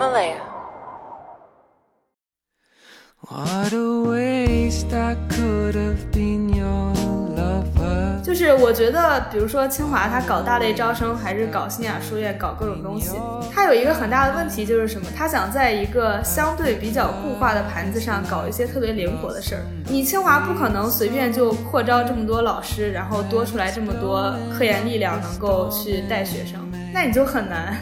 Himalaya. What a waste I could have been your lover. 就是我觉得，比如说清华，它搞大类招生，还是搞新雅书院，搞各种东西，它有一个很大的问题就是什么？它想在一个相对比较固化的盘子上搞一些特别灵活的事儿。你清华不可能随便就扩招这么多老师，然后多出来这么多科研力量能够去带学生，那你就很难。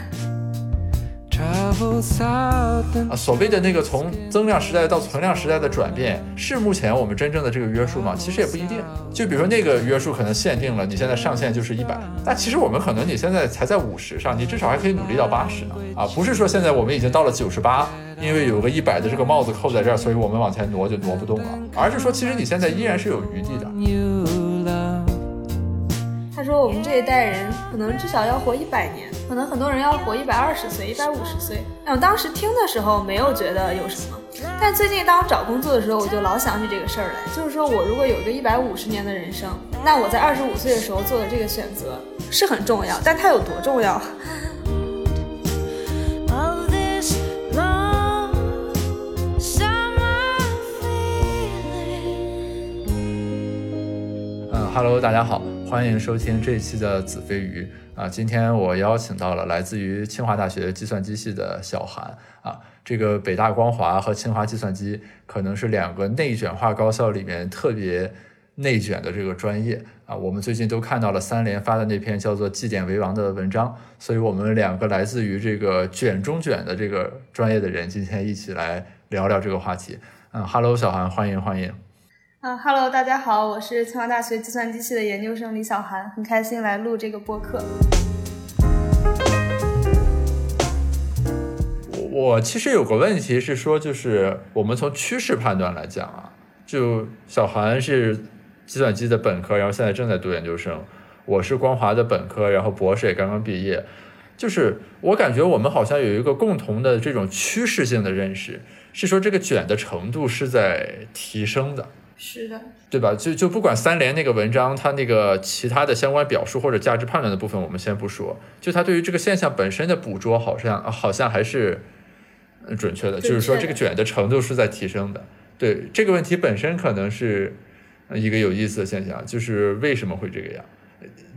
啊，所谓的那个从增量时代到存量时代的转变，是目前我们真正的这个约束吗？其实也不一定。就比如说那个约束可能限定了你现在上限就是一百，但其实我们可能你现在才在五十上，你至少还可以努力到八十呢。啊，不是说现在我们已经到了九十八，因为有个一百的这个帽子扣在这儿，所以我们往前挪就挪不动了，而是说其实你现在依然是有余地的。说我们这一代人可能至少要活一百年，可能很多人要活一百二十岁、一百五十岁。哎，我当时听的时候没有觉得有什么，但最近当我找工作的时候，我就老想起这个事儿来，就是说我如果有个一百五十年的人生，那我在二十五岁的时候做的这个选择是很重要，但它有多重要？of this long summer feeling. 嗯，Hello，大家好，欢迎收听这一期的子非鱼啊。今天我邀请到了来自于清华大学计算机系的小韩啊。这个北大光华和清华计算机可能是两个内卷化高校里面特别内卷的这个专业啊。我们最近都看到了三联发的那篇叫做《绩点为王》的文章，所以我们两个来自于这个卷中卷的这个专业的人，今天一起来聊聊这个话题。嗯，Hello，小韩，欢迎欢迎。啊哈喽，大家好，我是清华大学计算机系的研究生李小涵，很开心来录这个播客。我我其实有个问题是说，就是我们从趋势判断来讲啊，就小韩是计算机的本科，然后现在正在读研究生，我是光华的本科，然后博士也刚刚毕业，就是我感觉我们好像有一个共同的这种趋势性的认识，是说这个卷的程度是在提升的。是的，对吧？就就不管三联那个文章，它那个其他的相关表述或者价值判断的部分，我们先不说，就它对于这个现象本身的捕捉，好像啊好像还是呃准确的，就是说这个卷的程度是在提升的。对这个问题本身可能是呃一个有意思的现象，就是为什么会这个样？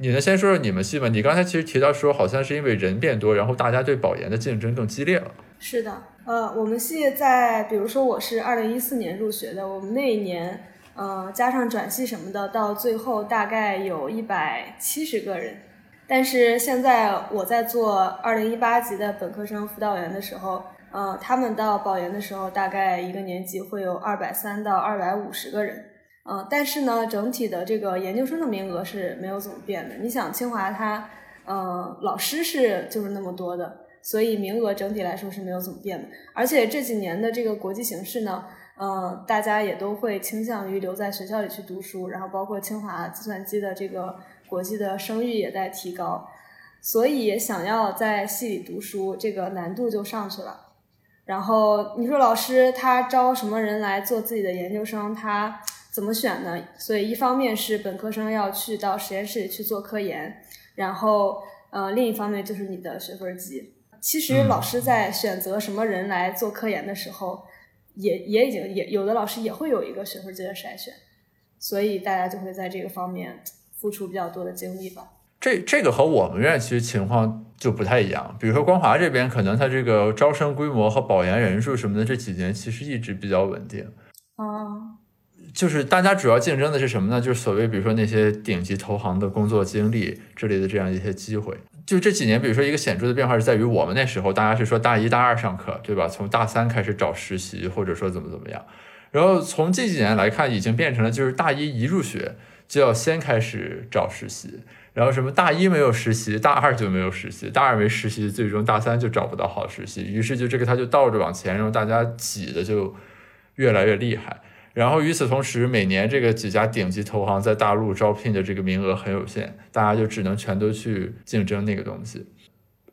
你能先说说你们系吗？你刚才其实提到说，好像是因为人变多，然后大家对保研的竞争更激烈了。是的，呃，我们系在，比如说我是二零一四年入学的，我们那一年，呃，加上转系什么的，到最后大概有一百七十个人。但是现在我在做二零一八级的本科生辅导员的时候，呃，他们到保研的时候，大概一个年级会有二百三到二百五十个人。呃，但是呢，整体的这个研究生的名额是没有怎么变的。你想，清华它，呃，老师是就是那么多的，所以名额整体来说是没有怎么变的。而且这几年的这个国际形势呢，呃，大家也都会倾向于留在学校里去读书，然后包括清华计算机的这个国际的声誉也在提高，所以想要在系里读书，这个难度就上去了。然后你说老师他招什么人来做自己的研究生，他怎么选呢？所以一方面是本科生要去到实验室里去做科研，然后呃另一方面就是你的学分级。其实老师在选择什么人来做科研的时候，也也已经也有的老师也会有一个学分阶的筛选，所以大家就会在这个方面付出比较多的精力吧。这这个和我们院其实情况就不太一样。比如说光华这边，可能它这个招生规模和保研人数什么的，这几年其实一直比较稳定。啊，就是大家主要竞争的是什么呢？就是所谓比如说那些顶级投行的工作经历之类的这样一些机会。就这几年，比如说一个显著的变化是在于我们那时候大家是说大一大二上课，对吧？从大三开始找实习，或者说怎么怎么样。然后从近几年来看，已经变成了就是大一一入学就要先开始找实习。然后什么大一没有实习，大二就没有实习，大二没实习，最终大三就找不到好实习，于是就这个他就倒着往前，然后大家挤的就越来越厉害。然后与此同时，每年这个几家顶级投行在大陆招聘的这个名额很有限，大家就只能全都去竞争那个东西。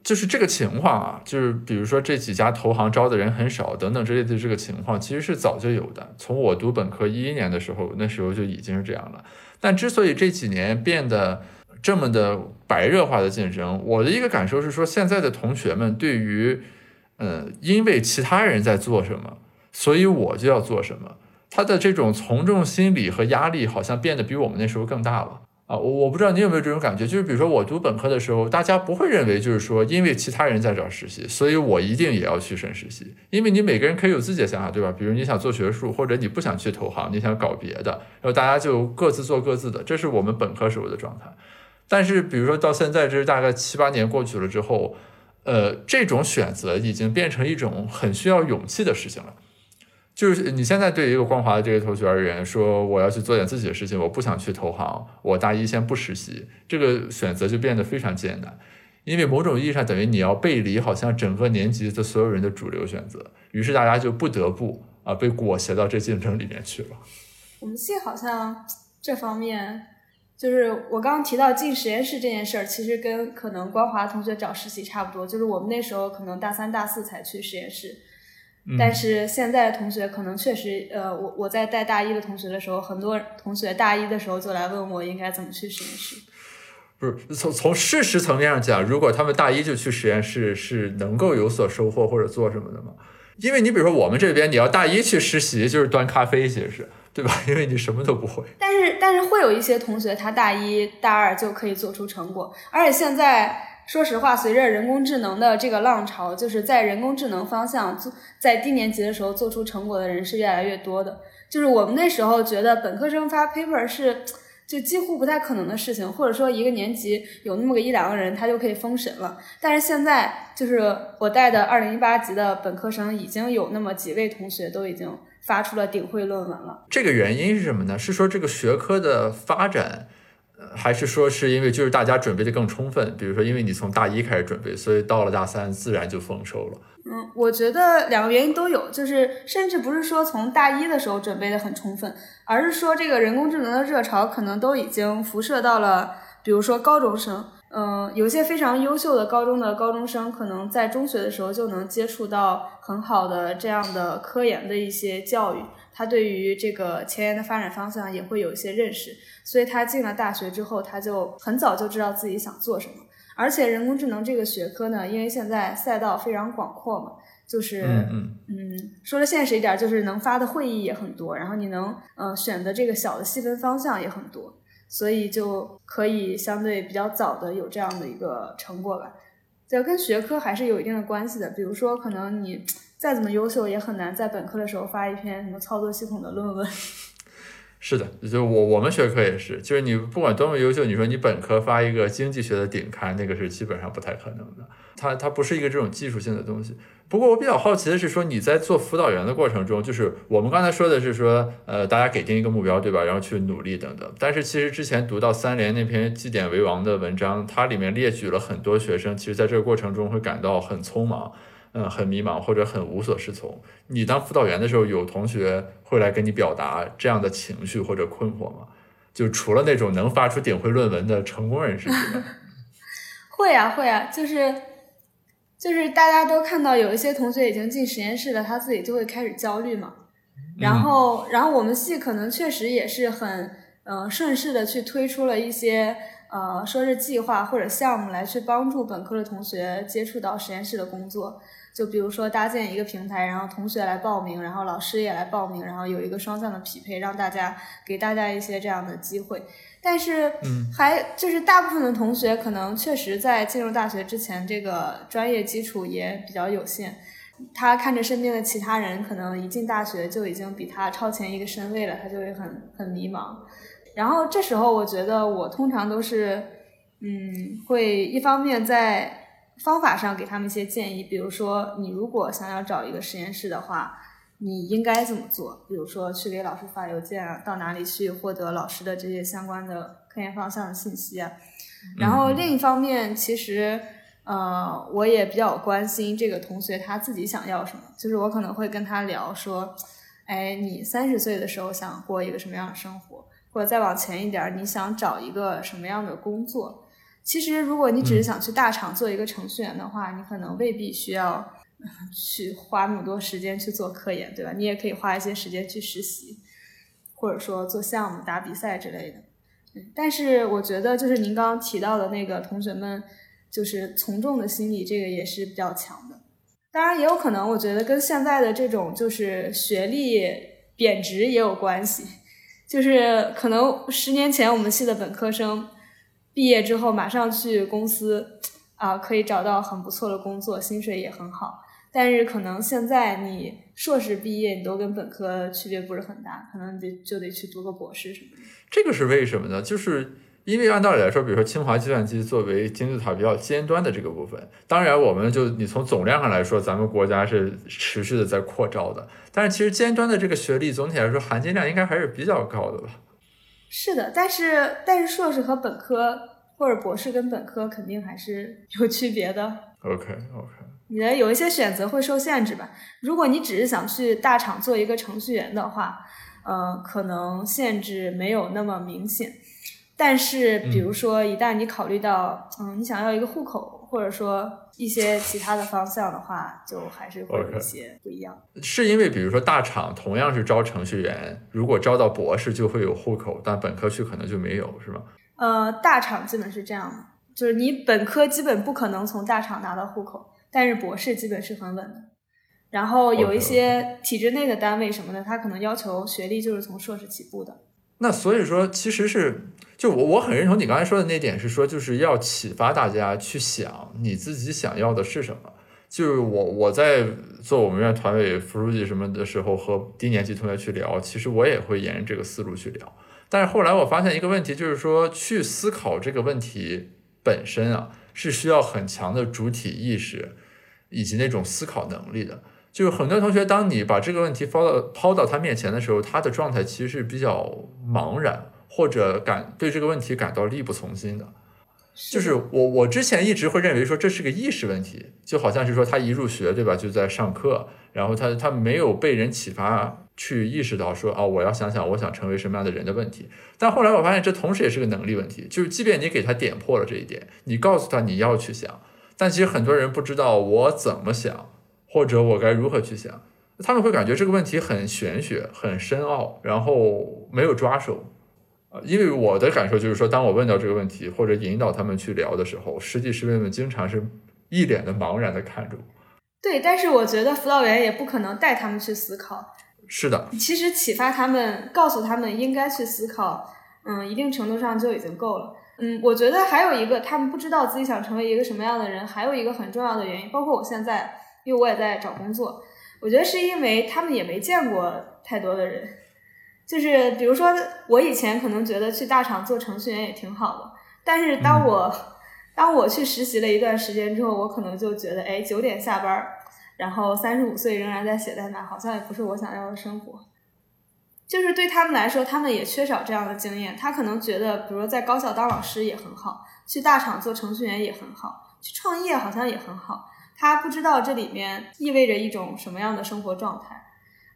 就是这个情况啊，就是比如说这几家投行招的人很少等等之类的这个情况，其实是早就有的。从我读本科一一年的时候，那时候就已经是这样了。但之所以这几年变得这么的白热化的竞争，我的一个感受是说，现在的同学们对于嗯，因为其他人在做什么，所以我就要做什么。他的这种从众心理和压力好像变得比我们那时候更大了啊！我我不知道你有没有这种感觉，就是比如说我读本科的时候，大家不会认为就是说，因为其他人在找实习，所以我一定也要去省实习，因为你每个人可以有自己的想法，对吧？比如你想做学术，或者你不想去投行，你想搞别的，然后大家就各自做各自的，这是我们本科时候的状态。但是比如说到现在，这是大概七八年过去了之后，呃，这种选择已经变成一种很需要勇气的事情了。就是你现在对一个光华的这个同学而言，说我要去做点自己的事情，我不想去投行，我大一先不实习，这个选择就变得非常艰难，因为某种意义上等于你要背离好像整个年级的所有人的主流选择，于是大家就不得不啊被裹挟到这竞争里面去了。我们系好像这方面，就是我刚刚提到进实验室这件事儿，其实跟可能光华同学找实习差不多，就是我们那时候可能大三、大四才去实验室。但是现在的同学可能确实，呃，我我在带大一的同学的时候，很多同学大一的时候就来问我应该怎么去实验室。不是从从事实层面上讲，如果他们大一就去实验室，是能够有所收获或者做什么的吗？因为你比如说我们这边，你要大一去实习，就是端咖啡，其实是对吧？因为你什么都不会。但是但是会有一些同学，他大一大二就可以做出成果，而且现在。说实话，随着人工智能的这个浪潮，就是在人工智能方向做，在低年级的时候做出成果的人是越来越多的。就是我们那时候觉得本科生发 paper 是就几乎不太可能的事情，或者说一个年级有那么个一两个人他就可以封神了。但是现在，就是我带的二零一八级的本科生，已经有那么几位同学都已经发出了顶会论文了。这个原因是什么呢？是说这个学科的发展。还是说是因为就是大家准备的更充分，比如说因为你从大一开始准备，所以到了大三自然就丰收了。嗯，我觉得两个原因都有，就是甚至不是说从大一的时候准备的很充分，而是说这个人工智能的热潮可能都已经辐射到了，比如说高中生。嗯，有些非常优秀的高中的高中生，可能在中学的时候就能接触到很好的这样的科研的一些教育。他对于这个前沿的发展方向也会有一些认识，所以他进了大学之后，他就很早就知道自己想做什么。而且人工智能这个学科呢，因为现在赛道非常广阔嘛，就是嗯嗯，说的现实一点，就是能发的会议也很多，然后你能呃选的这个小的细分方向也很多，所以就可以相对比较早的有这样的一个成果吧。就跟学科还是有一定的关系的，比如说可能你。再怎么优秀，也很难在本科的时候发一篇什么操作系统的论文。是的，就我我们学科也是，就是你不管多么优秀，你说你本科发一个经济学的顶刊，那个是基本上不太可能的。它它不是一个这种技术性的东西。不过我比较好奇的是，说你在做辅导员的过程中，就是我们刚才说的是说，呃，大家给定一个目标，对吧？然后去努力等等。但是其实之前读到三联那篇绩点为王的文章，它里面列举了很多学生，其实在这个过程中会感到很匆忙。嗯，很迷茫或者很无所适从。你当辅导员的时候，有同学会来跟你表达这样的情绪或者困惑吗？就除了那种能发出顶会论文的成功人士之外，会啊会啊，就是就是大家都看到有一些同学已经进实验室了，他自己就会开始焦虑嘛。然后然后我们系可能确实也是很嗯顺势的去推出了一些。呃，说是计划或者项目来去帮助本科的同学接触到实验室的工作，就比如说搭建一个平台，然后同学来报名，然后老师也来报名，然后有一个双向的匹配，让大家给大家一些这样的机会。但是，还就是大部分的同学可能确实在进入大学之前，这个专业基础也比较有限。他看着身边的其他人，可能一进大学就已经比他超前一个身位了，他就会很很迷茫。然后这时候，我觉得我通常都是，嗯，会一方面在方法上给他们一些建议，比如说，你如果想要找一个实验室的话，你应该怎么做？比如说，去给老师发邮件啊，到哪里去获得老师的这些相关的科研方向的信息啊？然后另一方面，其实，呃，我也比较关心这个同学他自己想要什么，就是我可能会跟他聊说，哎，你三十岁的时候想过一个什么样的生活？或者再往前一点，你想找一个什么样的工作？其实，如果你只是想去大厂做一个程序员的话，你可能未必需要去花那么多时间去做科研，对吧？你也可以花一些时间去实习，或者说做项目、打比赛之类的。但是，我觉得就是您刚刚提到的那个同学们，就是从众的心理，这个也是比较强的。当然也有可能，我觉得跟现在的这种就是学历贬值也有关系。就是可能十年前我们系的本科生毕业之后马上去公司啊、可以找到很不错的工作，薪水也很好。但是可能现在你硕士毕业，你都跟本科区别不是很大，可能得就得去读个博士什么的。这个是为什么呢？就是因为按道理来说，比如说清华计算机作为金字塔比较尖端的这个部分，当然我们就你从总量上来说，咱们国家是持续的在扩招的，但是其实尖端的这个学历总体来说含金量应该还是比较高的吧？是的，但是但是硕士和本科或者博士跟本科肯定还是有区别的。OK OK，你的有一些选择会受限制吧。如果你只是想去大厂做一个程序员的话，呃，可能限制没有那么明显。但是，比如说，一旦你考虑到，嗯，你想要一个户口，或者说一些其他的方向的话，就还是会有一些不一样。是因为比如说大厂同样是招程序员，如果招到博士就会有户口，但本科去可能就没有，是吗？呃，大厂基本是这样的，就是你本科基本不可能从大厂拿到户口，但是博士基本是很稳的。然后有一些体制内的单位什么的，他可能要求学历就是从硕士起步的。那所以说，其实是就我我很认同你刚才说的那点，是说就是要启发大家去想你自己想要的是什么。就是我我在做我们院团委副书记什么的时候，和低年级同学去聊，其实我也会沿着这个思路去聊。但是后来我发现一个问题，就是说去思考这个问题本身啊，是需要很强的主体意识以及那种思考能力的。就是很多同学，当你把这个问题抛到抛到他面前的时候，他的状态其实是比较茫然，或者感对这个问题感到力不从心的。就是我我之前一直会认为说这是个意识问题，就好像是说他一入学对吧，就在上课，然后他他没有被人启发去意识到说啊、我要想想我想成为什么样的人的问题。但后来我发现这同时也是个能力问题，就是即便你给他点破了这一点，你告诉他你要去想，但其实很多人不知道我怎么想，或者我该如何去想，他们会感觉这个问题很玄学、很深奥，然后没有抓手。呃，因为我的感受就是说，当我问到这个问题或者引导他们去聊的时候，实际师妹们经常是一脸的茫然的看着我。对，但是我觉得辅导员也不可能带他们去思考。是的，其实启发他们，告诉他们应该去思考，嗯，一定程度上就已经够了。嗯，我觉得还有一个，他们不知道自己想成为一个什么样的人，还有一个很重要的原因，包括我现在，因为我也在找工作，我觉得是因为他们也没见过太多的人。就是比如说，我以前可能觉得去大厂做程序员也挺好的，但是当我、当我去实习了一段时间之后，我可能就觉得，哎，九点下班儿，然后三十五岁仍然在写代码，好像也不是我想要的生活。就是对他们来说，他们也缺少这样的经验。他可能觉得，比如说在高校当老师也很好，去大厂做程序员也很好，去创业好像也很好。他不知道这里面意味着一种什么样的生活状态。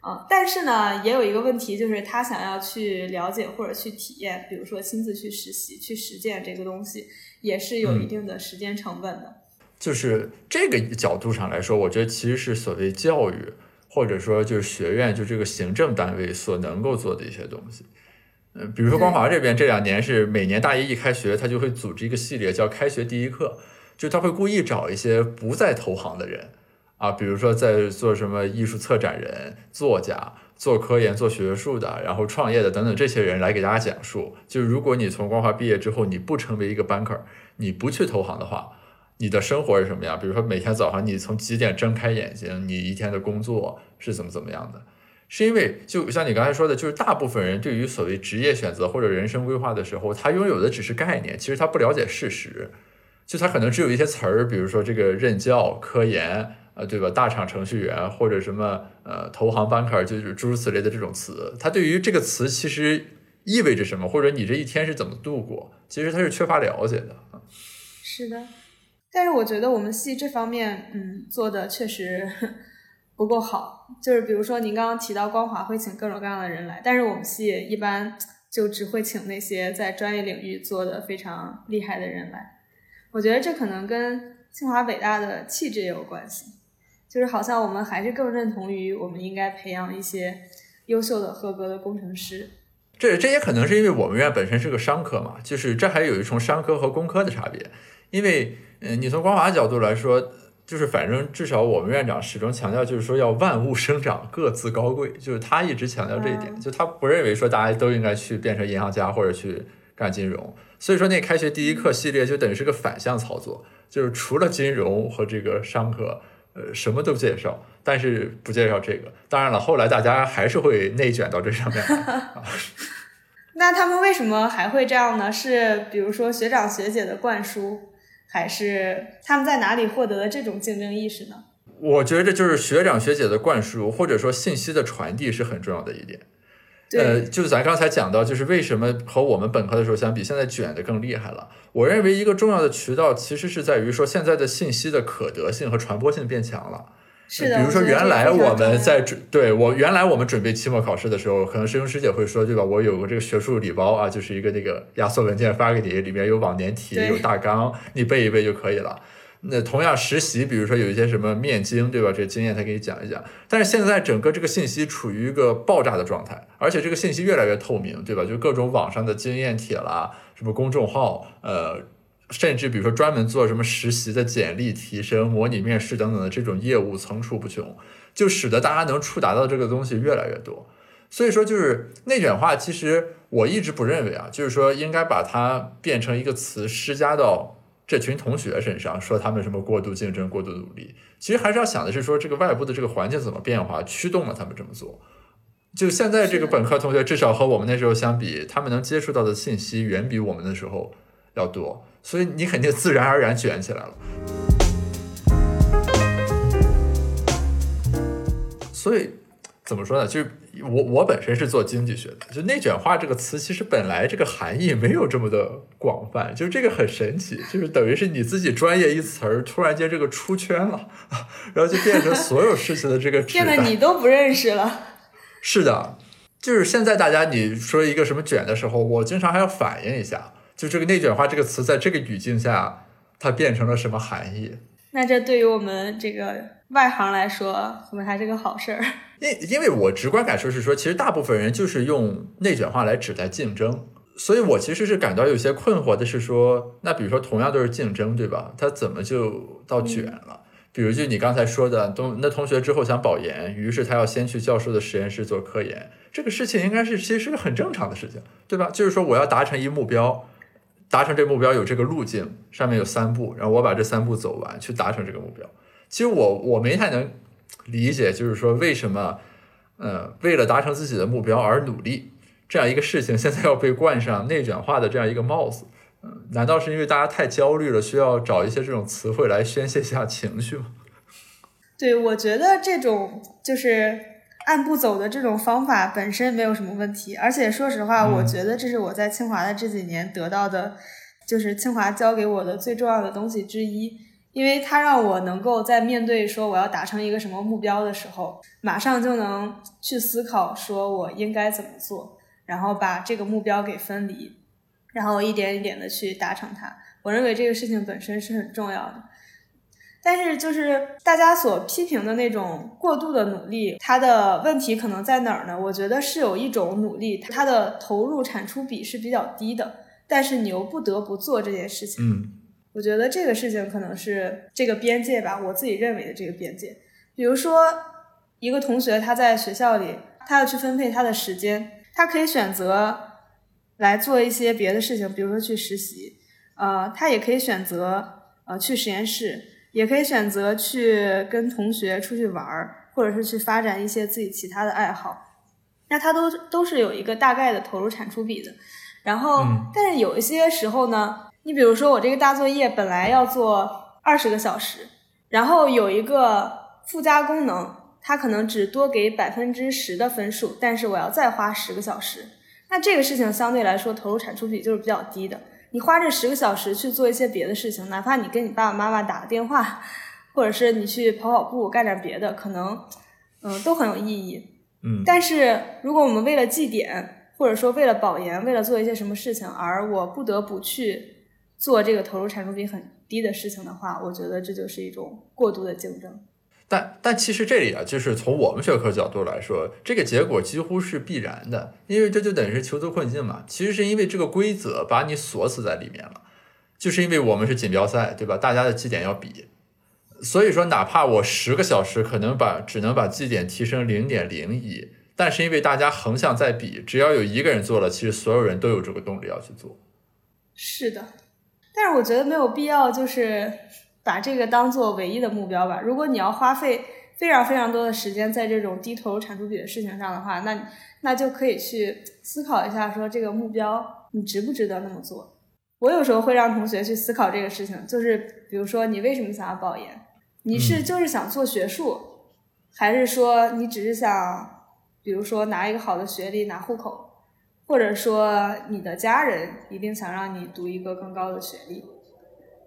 啊，但是呢，也有一个问题，就是他想要去了解或者去体验，比如说亲自去实习、去实践这个东西，也是有一定的时间成本的。就是这个角度上来说，我觉得其实是所谓教育，或者说就是学院就这个行政单位所能够做的一些东西。嗯，比如说光华这边这两年是每年大一一开学，他就会组织一个系列叫“开学第一课”，就他会故意找一些不在投行的人啊，比如说在做什么艺术策展人、作家、做科研、做学术的，然后创业的等等这些人来给大家讲述，就是如果你从光华毕业之后，你不成为一个 banker，你不去投行的话，你的生活是什么样？比如说每天早上你从几点睁开眼睛，你一天的工作是怎么怎么样的？是因为就像你刚才说的，就是大部分人对于所谓职业选择或者人生规划的时候，他拥有的只是概念，其实他不了解事实，就他可能只有一些词儿，比如说这个任教、科研，呃，对吧？大厂程序员或者什么呃投行 banker，就是诸如此类的这种词，他对于这个词其实意味着什么，或者你这一天是怎么度过，其实他是缺乏了解的。是的，但是我觉得我们系这方面，嗯，做的确实不够好。就是比如说您刚刚提到光华会请各种各样的人来，但是我们系一般就只会请那些在专业领域做的非常厉害的人来。我觉得这可能跟清华北大的气质也有关系，就是好像我们还是更认同于我们应该培养一些优秀的合格的工程师。这这也可能是因为我们院本身是个商科嘛，就是这还有一重商科和工科的差别。因为，嗯、你从光华角度来说，就是反正至少我们院长始终强调，就是说要万物生长，各自高贵，就是他一直强调这一点，嗯就他不认为说大家都应该去变成银行家或者去干金融，所以说那开学第一课系列就等于是个反向操作，就是除了金融和这个商科，呃，什么都介绍，但是不介绍这个。当然了，后来大家还是会内卷到这上面。那他们为什么还会这样呢？是比如说学长学姐的灌输，还是他们在哪里获得的这种竞争意识呢？我觉得就是学长学姐的灌输，或者说信息的传递是很重要的一点。对，呃，就是咱刚才讲到，就是为什么和我们本科的时候相比，现在卷的更厉害了。我认为一个重要的渠道其实是在于说，现在的信息的可得性和传播性变强了。是的。比如说原来我们在准对我原来我们准备期末考试的时候，可能师兄师姐会说，对吧？我有个这个学术礼包啊，就是一个那个压缩文件发给你，里面有往年题，有大纲，你背一背就可以了。那同样实习，比如说有一些什么面经，对吧？这经验他给你讲一讲。但是现在整个这个信息处于一个爆炸的状态，而且这个信息越来越透明，对吧？就各种网上的经验帖啦，什么公众号，呃，甚至比如说专门做什么实习的简历提升、模拟面试等等的这种业务层出不穷，就使得大家能触达到这个东西越来越多。所以说，就是内卷化，其实我一直不认为啊，就是说应该把它变成一个词施加到这群同学身上，说他们什么过度竞争、过度努力。其实还是要想的是说，这个外部的这个环境怎么变化，驱动了他们这么做。就现在这个本科同学，至少和我们那时候相比，他们能接触到的信息远比我们那时候要多，所以你肯定自然而然卷起来了。所以怎么说呢？就是我我本身是做经济学的，就内卷化这个词，其实本来这个含义没有这么的广泛，就是这个很神奇，就是等于是你自己专业一词儿，突然间这个出圈了，然后就变成所有事情的这个 指变得。你都不认识了。是的，就是现在大家你说一个什么卷的时候，我经常还要反映一下，就这个内卷化这个词在这个语境下，它变成了什么含义？那这对于我们这个外行来说，可能还是个好事儿。因因为我直观感受是说，其实大部分人就是用内卷化来指代竞争，所以我其实是感到有些困惑的是说，那比如说同样都是竞争，对吧？他怎么就到卷了？比如就你刚才说的，同那同学之后想保研，于是他要先去教授的实验室做科研，这个事情应该是其实是个很正常的事情，对吧？就是说我要达成一目标，达成这目标有这个路径，上面有三步，然后我把这三步走完，去达成这个目标。其实我我没太能理解，就是说为什么，呃，为了达成自己的目标而努力这样一个事情，现在要被冠上内卷化的这样一个帽子。嗯，难道是因为大家太焦虑了，需要找一些这种词汇来宣泄一下情绪吗？对，我觉得这种就是按步走的这种方法本身没有什么问题，而且说实话，嗯我觉得这是我在清华的这几年得到的，就是清华教给我的最重要的东西之一，因为它让我能够在面对说我要达成一个什么目标的时候，马上就能去思考说我应该怎么做，然后把这个目标给分离，然后一点一点的去达成它。我认为这个事情本身是很重要的。但是就是大家所批评的那种过度的努力，它的问题可能在哪儿呢？我觉得是有一种努力，它的投入产出比是比较低的，但是你又不得不做这件事情。嗯我觉得这个事情可能是这个边界吧，我自己认为的这个边界。比如说，一个同学他在学校里，他要去分配他的时间，他可以选择来做一些别的事情，比如说去实习，呃，他也可以选择呃去实验室，也可以选择去跟同学出去玩儿，或者是去发展一些自己其他的爱好。那它都都是有一个大概的投入产出比的。然后，嗯但是有一些时候呢，你比如说我这个大作业本来要做二十个小时，然后有一个附加功能，它可能只多给百分之十的分数，但是我要再花十个小时，那这个事情相对来说投入产出比就是比较低的。你花这十个小时去做一些别的事情，哪怕你跟你爸爸妈妈打个电话，或者是你去跑跑步干点别的，可能嗯、都很有意义。嗯，但是如果我们为了绩点，或者说为了保研，为了做一些什么事情，而我不得不去做这个投入产出比很低的事情的话，我觉得这就是一种过度的竞争。但但其实这里啊，就是从我们学科角度来说，这个结果几乎是必然的，因为这就等于是囚徒困境嘛。其实是因为这个规则把你锁死在里面了，就是因为我们是锦标赛，对吧？大家的绩点要比，所以说，哪怕我十个小时可能把只能把绩点提升零点零一，但是因为大家横向在比，只要有一个人做了，其实所有人都有这个动力要去做。是的，但是我觉得没有必要就是把这个当做唯一的目标吧。如果你要花费非常非常多的时间在这种低投入产出比的事情上的话，那那就可以去思考一下，说这个目标你值不值得那么做。我有时候会让同学去思考这个事情，就是比如说你为什么想要保研？你是嗯就是想做学术，还是说你只是想，比如说拿一个好的学历拿户口？或者说你的家人一定想让你读一个更高的学历，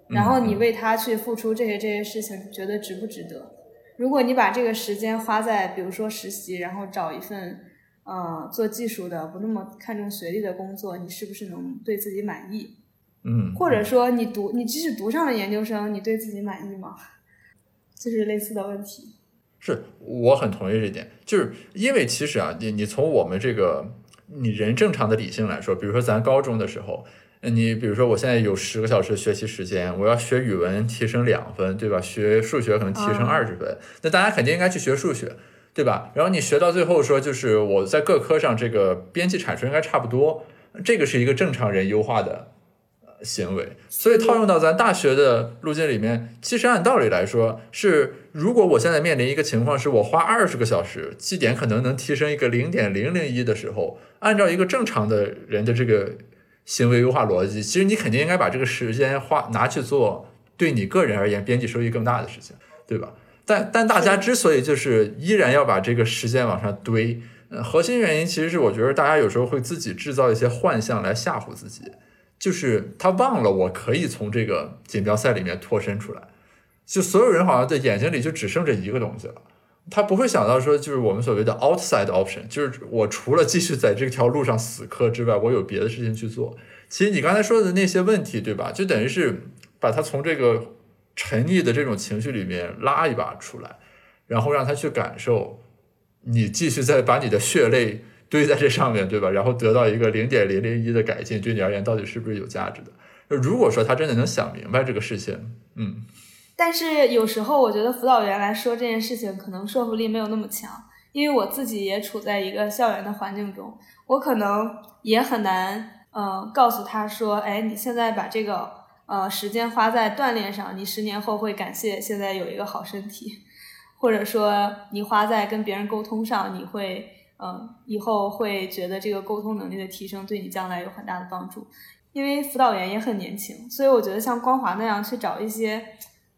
然后你为他去付出这些这些事情，觉得值不值得？如果你把这个时间花在比如说实习，然后找一份呃做技术的不那么看重学历的工作，你是不是能对自己满意？嗯，或者说你读你即使读上了研究生，你对自己满意吗？就是类似的问题。是我很同意这点，就是因为其实啊，你你从我们这个你人正常的理性来说，比如说咱高中的时候，呃你比如说我现在有十个小时学习时间，我要学语文提升两分，对吧？学数学可能提升嗯二十分，那大家肯定应该去学数学，对吧？然后你学到最后说，就是我在各科上这个边际产出应该差不多，这个是一个正常人优化的呃行为，所以套用到咱大学的路径里面，其实按道理来说是，如果我现在面临一个情况是我花二十个小时，绩点可能能提升一个零点零零一的时候，按照一个正常的人的这个行为优化逻辑，其实你肯定应该把这个时间花拿去做对你个人而言边际收益更大的事情，对吧？但但大家之所以就是依然要把这个时间往上堆，呃，核心原因其实是我觉得大家有时候会自己制造一些幻象来吓唬自己，就是他忘了我可以从这个锦标赛里面脱身出来，就所有人好像在眼睛里就只剩这一个东西了。他不会想到说，就是我们所谓的 outside option，就是我除了继续在这条路上死磕之外，我有别的事情去做。其实你刚才说的那些问题，对吧？就等于是把他从这个沉溺的这种情绪里面拉一把出来，然后让他去感受，你继续再把你的血泪堆在这上面，对吧？然后得到一个零点零零一的改进，对你而言到底是不是有价值的？如果说他真的能想明白这个事情，嗯，但是有时候我觉得辅导员来说这件事情可能说服力没有那么强，因为我自己也处在一个校园的环境中，我可能也很难，呃，告诉他说，哎，你现在把这个呃时间花在锻炼上，你十年后会感谢现在有一个好身体，或者说你花在跟别人沟通上，你会，嗯、以后会觉得这个沟通能力的提升对你将来有很大的帮助。因为辅导员也很年轻，所以我觉得像光华那样去找一些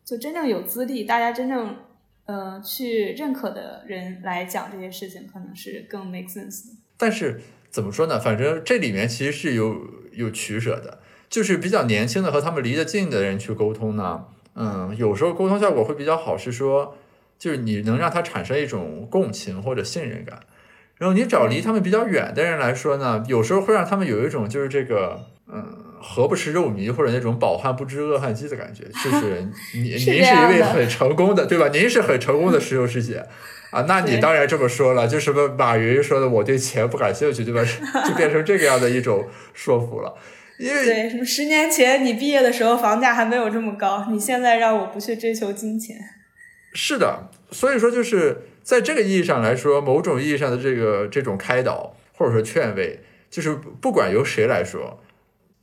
就真正有资历、大家真正呃去认可的人来讲这些事情，可能是更 make sense。但是怎么说呢？反正这里面其实是有有取舍的，就是比较年轻的和他们离得近的人去沟通呢，嗯，有时候沟通效果会比较好，是说就是你能让他产生一种共情或者信任感。然后你找离他们比较远的人来说呢，有时候会让他们有一种就是这个，嗯，何不食肉糜或者那种饱汉不知饿汉饥的感觉。就是 您您是是一位很成功的，对吧？您是很成功的石油师姐 啊，那你当然这么说了，就什么马云说的“我对钱不感兴趣”，对吧？就变成这个样的一种说服了。因为对，什么十年前你毕业的时候房价还没有这么高，你现在让我不去追求金钱，是的，所以说就是在这个意义上来说，某种意义上的这个这种开导或者说劝慰，就是不管由谁来说，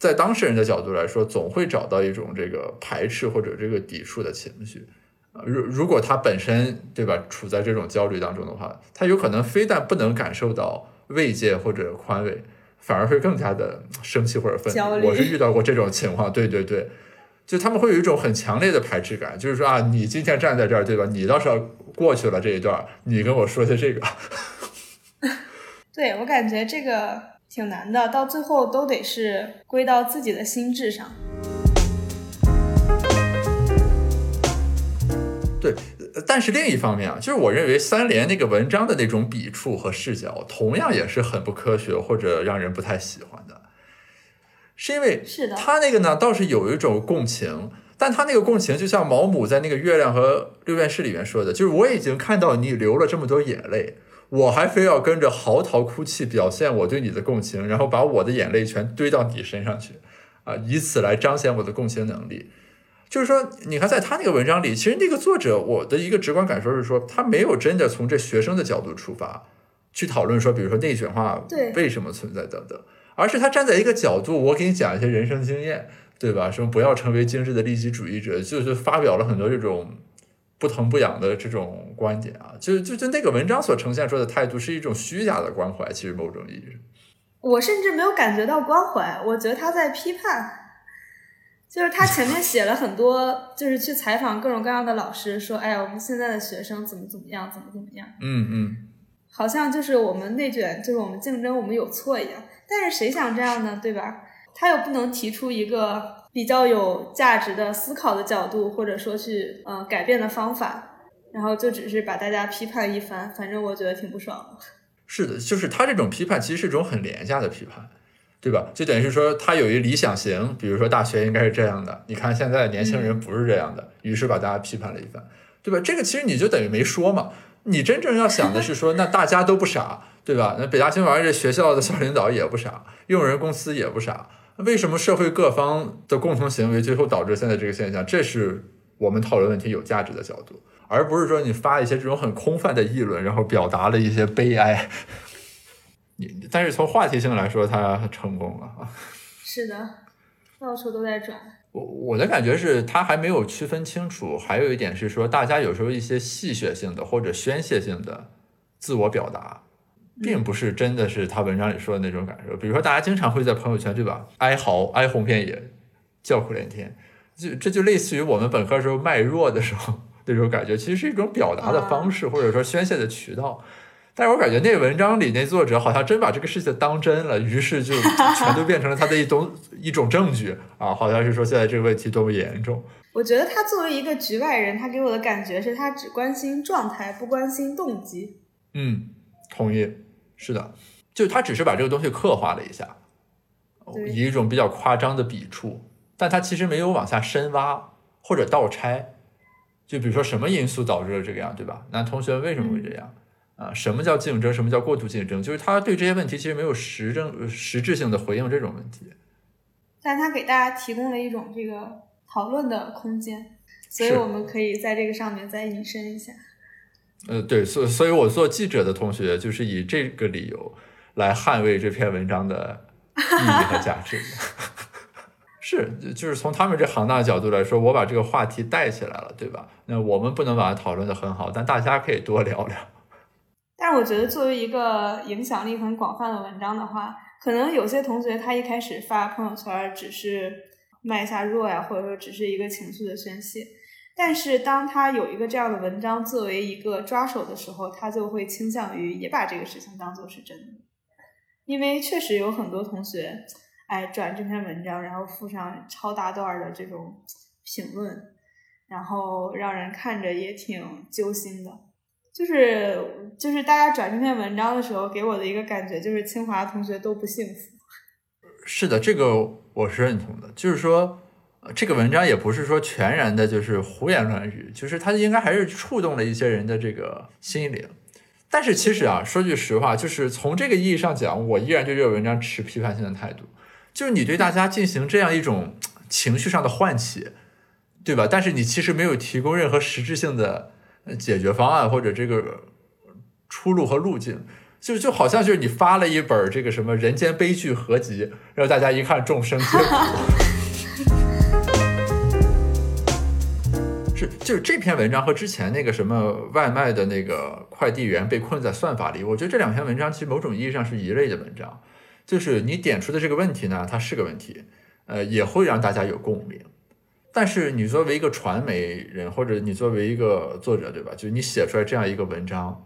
在当事人的角度来说，总会找到一种这个排斥或者这个抵触的情绪。呃如如果他本身对吧处在这种焦虑当中的话，他有可能非但不能感受到慰藉或者宽慰，反而会更加的生气或者愤怒。我是遇到过这种情况，对对对。就他们会有一种很强烈的排斥感，就是说啊，你今天站在这儿，对吧？你倒是要过去了这一段儿，你跟我说些这个，对我感觉这个挺难的，到最后都得是归到自己的心智上。对。呃但是另一方面啊，就是我认为三联那个文章的那种笔触和视角，同样也是很不科学或者让人不太喜欢的，是因为是的他那个呢倒是有一种共情。但他那个共情，就像毛姆在那个《月亮和六便士》里面说的，就是我已经看到你流了这么多眼泪，我还非要跟着嚎啕哭泣，表现我对你的共情，然后把我的眼泪全堆到你身上去，啊，以此来彰显我的共情能力。就是说，你看在他那个文章里，其实那个作者，我的一个直观感受是说，他没有真的从这学生的角度出发去讨论说，比如说内卷化对为什么存在等等，而是他站在一个角度，我给你讲一些人生经验，对吧？什么不要成为精致的利己主义者，就是发表了很多这种不疼不痒的这种观点啊，就就就那个文章所呈现出的态度是一种虚假的关怀，其实某种意义上。我甚至没有感觉到关怀，我觉得他在批判。就是他前面写了很多，就是去采访各种各样的老师，说：“哎呀，我们现在的学生怎么怎么样，怎么怎么样。”嗯嗯，好像就是我们内卷，就是我们竞争，我们有错一样。但是谁想这样呢？对吧？他又不能提出一个比较有价值的思考的角度，或者说去呃改变的方法，然后就只是把大家批判一番。反正我觉得挺不爽的。是的，就是他这种批判其实是一种很廉价的批判。对吧？就等于是说，他有一理想型，比如说大学应该是这样的。你看现在年轻人不是这样的，于是把大家批判了一番，对吧？这个其实你就等于没说嘛。你真正要想的是说，那大家都不傻，对吧？那北大清华这学校的校领导也不傻，用人公司也不傻。为什么社会各方的共同行为最后导致现在这个现象？这是我们讨论问题有价值的角度，而不是说你发一些这种很空泛的议论，然后表达了一些悲哀。你但是从话题性来说，他成功了啊。是的，到处都在转。我我的感觉是他还没有区分清楚，还有一点是说，大家有时候一些戏谑性的或者宣泄性的自我表达，并不是真的是他文章里说的那种感受。比如说，大家经常会在朋友圈对吧，哀嚎、哀鸿遍野、叫苦连天，就这就类似于我们本科时候卖弱的时候那种感觉，其实是一种表达的方式，或者说宣泄的渠道。但是我感觉那文章里那作者好像真把这个事情当真了，于是就全都变成了他的一种 一种证据啊，好像是说现在这个问题多么严重。我觉得他作为一个局外人，他给我的感觉是他只关心状态，不关心动机。嗯，同意，是的，就他只是把这个东西刻画了一下，以一种比较夸张的笔触，但他其实没有往下深挖或者倒拆。就比如说什么因素导致了这个样，对吧？那同学为什么会这样？啊，什么叫竞争？什么叫过度竞争？就是他对这些问题其实没有实证、实质性的回应这种问题。但他给大家提供了一种这个讨论的空间，所以我们可以在这个上面再引申一下。呃，对，所所以，我做记者的同学就是以这个理由来捍卫这篇文章的意义和价值。是，就是从他们这行当角度来说，我把这个话题带起来了，对吧？那我们不能把它讨论的很好，但大家可以多聊聊。但是我觉得，作为一个影响力很广泛的文章的话，可能有些同学他一开始发朋友圈只是卖一下弱呀，或者说只是一个情绪的宣泄。但是当他有一个这样的文章作为一个抓手的时候，他就会倾向于也把这个事情当做是真的，因为确实有很多同学，哎，转这篇文章，然后附上超大段的这种评论，然后让人看着也挺揪心的。就是就是大家转这篇文章的时候，给我的一个感觉就是清华同学都不幸福。是的，这个我是认同的。就是说，这个文章也不是说全然的就是胡言乱语，就是它应该还是触动了一些人的这个心灵。但是其实啊，说句实话，就是从这个意义上讲，我依然对这个文章持批判性的态度。就是你对大家进行这样一种情绪上的唤起，对吧？但是你其实没有提供任何实质性的解决方案或者这个出路和路径。就就好像就是你发了一本这个什么人间悲剧合集，然后大家一看众生皆苦。是，就是这篇文章和之前那个什么外卖的那个快递员被困在算法里，我觉得这两篇文章其实某种意义上是一类的文章。就是你点出的这个问题呢，它是个问题，呃，也会让大家有共鸣。但是你作为一个传媒人，或者你作为一个作者，对吧？就你写出来这样一个文章，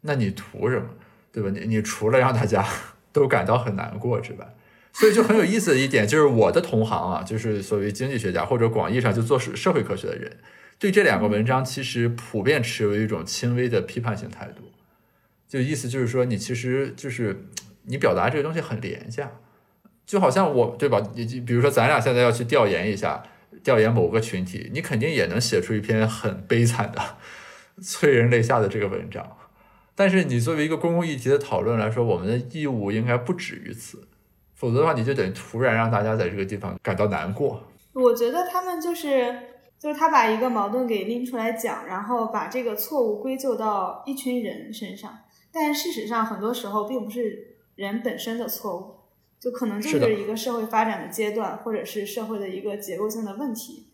那你图什么？对吧？你你除了让大家 都感到很难过之外，所以就很有意思的一点就是，我的同行啊，就是所谓经济学家或者广义上就做社社会科学的人，对这两个文章其实普遍持有一种轻微的批判性态度。就意思就是说，你其实就是你表达这个东西很廉价，就好像我对吧？你比如说咱俩现在要去调研一下，调研某个群体，你肯定也能写出一篇很悲惨的、催人泪下的这个文章。但是你作为一个公共议题的讨论来说，我们的义务应该不止于此，否则的话，你就等于突然让大家在这个地方感到难过。我觉得他们就是就是他把一个矛盾给拎出来讲，然后把这个错误归咎到一群人身上，但事实上很多时候并不是人本身的错误，就可能就是一个社会发展的阶段，或者是社会的一个结构性的问题，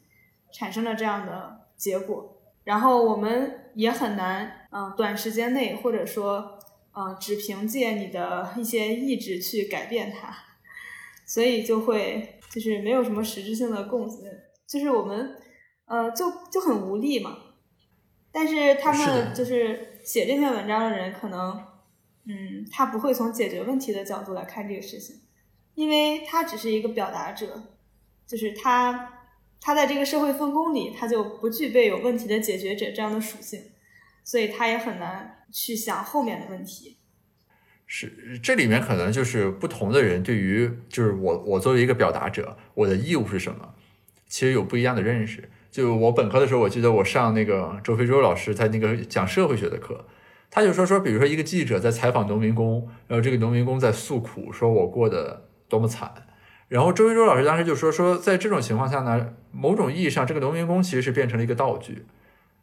产生了这样的结果。然后我们也很难，嗯、短时间内或者说，嗯、只凭借你的一些意志去改变它，所以就会就是没有什么实质性的贡献，就是我们，呃，就就很无力嘛。但是他们就是写这篇文章的人，可能，嗯，他不会从解决问题的角度来看这个事情，因为他只是一个表达者，就是他他在这个社会分工里，他就不具备有问题的解决者这样的属性，所以他也很难去想后面的问题。是这里面可能就是不同的人对于就是我我作为一个表达者，我的义务是什么，其实有不一样的认识。就我本科的时候，我记得我上那个周飞舟老师他那个讲社会学的课，他就说说，比如说一个记者在采访农民工，然后这个农民工在诉苦，说我过得多么惨。然后周飞舟老师当时就说说，在这种情况下呢，某种意义上，这个农民工其实是变成了一个道具，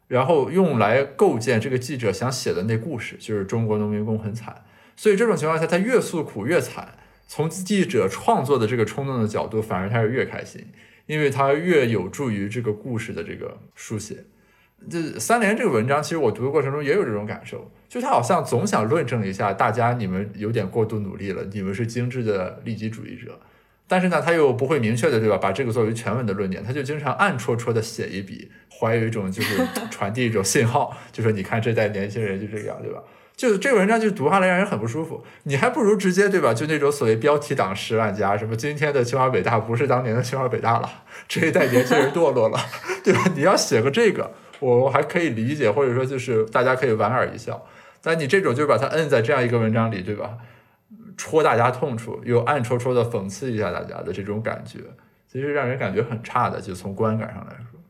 然后用来构建这个记者想写的那故事，就是中国农民工很惨。所以这种情况下，他越诉苦越惨。从记者创作的这个冲动的角度，反而他是越开心，因为他越有助于这个故事的这个书写。这三联这个文章，其实我读的过程中也有这种感受，就他好像总想论证一下大家你们有点过度努力了，你们是精致的利己主义者。但是呢，他又不会明确的，对吧？把这个作为全文的论点，他就经常暗戳戳的写一笔，怀有一种就是传递一种信号，就说你看这代年轻人就这样，对吧？就这个文章就读下来让人很不舒服，你还不如直接对吧？就那种所谓标题党十万加，什么今天的清华北大不是当年的清华北大了，这一代年轻人堕落了，对吧？你要写个这个，我我还可以理解，或者说就是大家可以莞尔一笑，但你这种就是把它摁在这样一个文章里，对吧？戳大家痛处，又暗戳戳的讽刺一下大家的这种感觉，其实让人感觉很差的，就从观感上来说。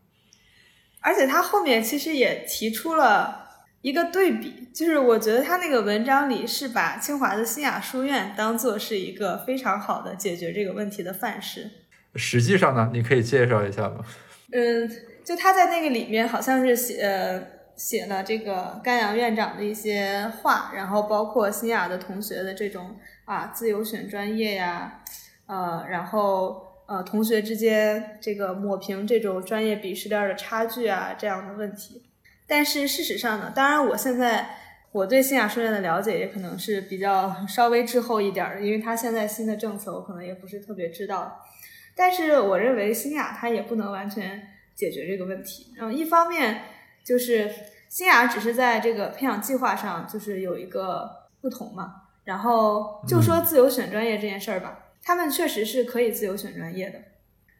而且他后面其实也提出了一个对比，就是我觉得他那个文章里是把清华的新雅书院当做是一个非常好的解决这个问题的范式。实际上呢，你可以介绍一下吗？嗯，就他在那个里面好像是写呃写了这个甘阳院长的一些话，然后包括新雅的同学的这种啊自由选专业呀，呃，然后呃同学之间这个抹平这种专业鄙视链的差距啊这样的问题。但是事实上呢，当然我现在我对新雅书院的了解也可能是比较稍微滞后一点儿的，因为它现在新的政策我可能也不是特别知道。但是我认为新雅它也不能完全解决这个问题。嗯一方面就是新雅只是在这个培养计划上就是有一个不同嘛。然后就说自由选专业这件事儿吧，他们确实是可以自由选专业的，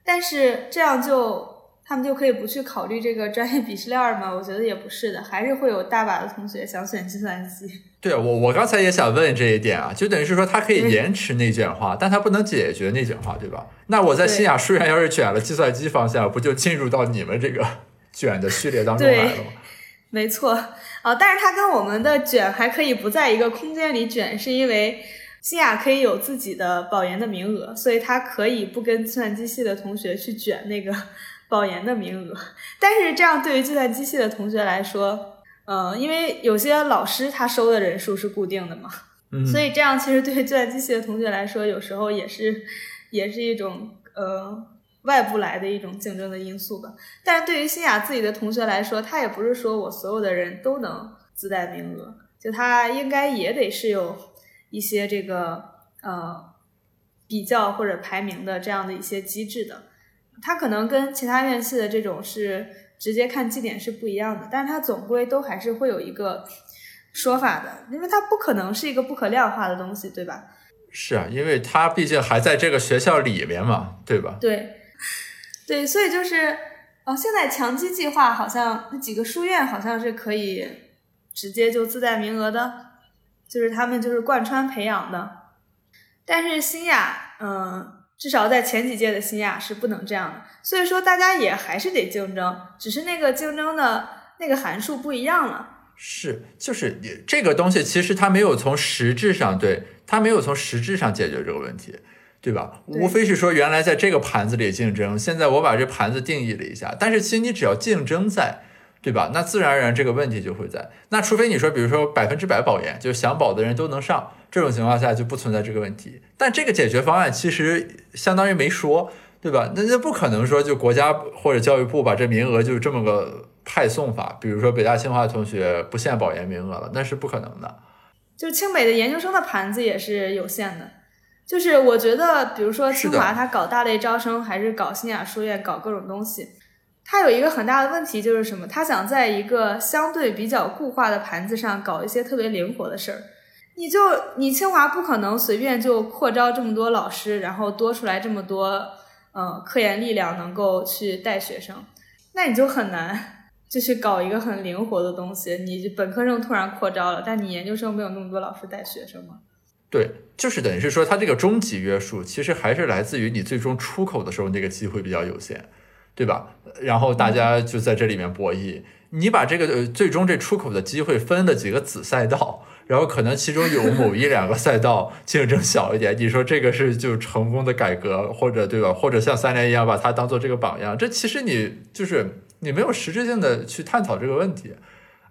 但是这样就他们就可以不去考虑这个专业鄙视链儿吗？我觉得也不是的，还是会有大把的同学想选计算机。对啊，我我刚才也想问这一点啊，就等于是说它可以嗯延迟内卷化，但它不能解决内卷化，对吧？那我在新雅书院要是卷了计算机方向，不就进入到你们这个 卷的序列当中来了吗？没错，啊，但是它跟我们的卷还可以不在一个空间里卷，是因为新雅可以有自己的保研的名额，所以它可以不跟计算机系的同学去卷那个保研的名额。但是这样对于计算机系的同学来说，呃，因为有些老师他收的人数是固定的嘛，嗯，所以这样其实对于计算机系的同学来说，有时候也是也是一种呃外部来的一种竞争的因素吧。但是对于新雅自己的同学来说，他也不是说我所有的人都能自带名额，就他应该也得是有一些这个呃比较或者排名的这样的一些机制的。他可能跟其他院系的这种是直接看绩点是不一样的，但是它总归都还是会有一个说法的，因为它不可能是一个不可量化的东西，对吧？是啊，因为它毕竟还在这个学校里面嘛，对吧？对，对，所以就是，哦，现在强基计划好像那几个书院好像是可以直接就自带名额的，就是他们就是贯穿培养的，但是新雅，嗯、至少在前几届的新亚是不能这样的，所以说大家也还是得竞争，只是那个竞争的那个函数不一样了。是，就是你这个东西，其实它没有从实质上对它没有从实质上解决这个问题。对吧？无非是说原来在这个盘子里竞争，现在我把这盘子定义了一下，但是其实你只要竞争在。对吧？那自然而然这个问题就会在。那除非你说，比如说百分之百保研，就是想保的人都能上，这种情况下就不存在这个问题。但这个解决方案其实相当于没说，对吧？那那不可能说就国家或者教育部把这名额就这么个派送法，比如说北大清华同学不限保研名额了，那是不可能的。就是清北的研究生的盘子也是有限的。就是我觉得，比如说清华它搞大类招生，还是搞新雅书院，搞各种东西，它有一个很大的问题就是什么？他想在一个相对比较固化的盘子上搞一些特别灵活的事儿。你就你清华不可能随便就扩招这么多老师，然后多出来这么多呃科研力量能够去带学生，那你就很难就去搞一个很灵活的东西。你本科生突然扩招了，但你研究生没有那么多老师带学生吗？对，就是等于是说，它这个终极约束其实还是来自于你最终出口的时候那个机会比较有限，对吧？然后大家就在这里面博弈，你把这个最终这出口的机会分了几个子赛道，然后可能其中有某一两个赛道竞争小一点，你说这个是就成功的改革，或者对吧？或者像三联一样把它当做这个榜样，这其实你就是你没有实质性的去探讨这个问题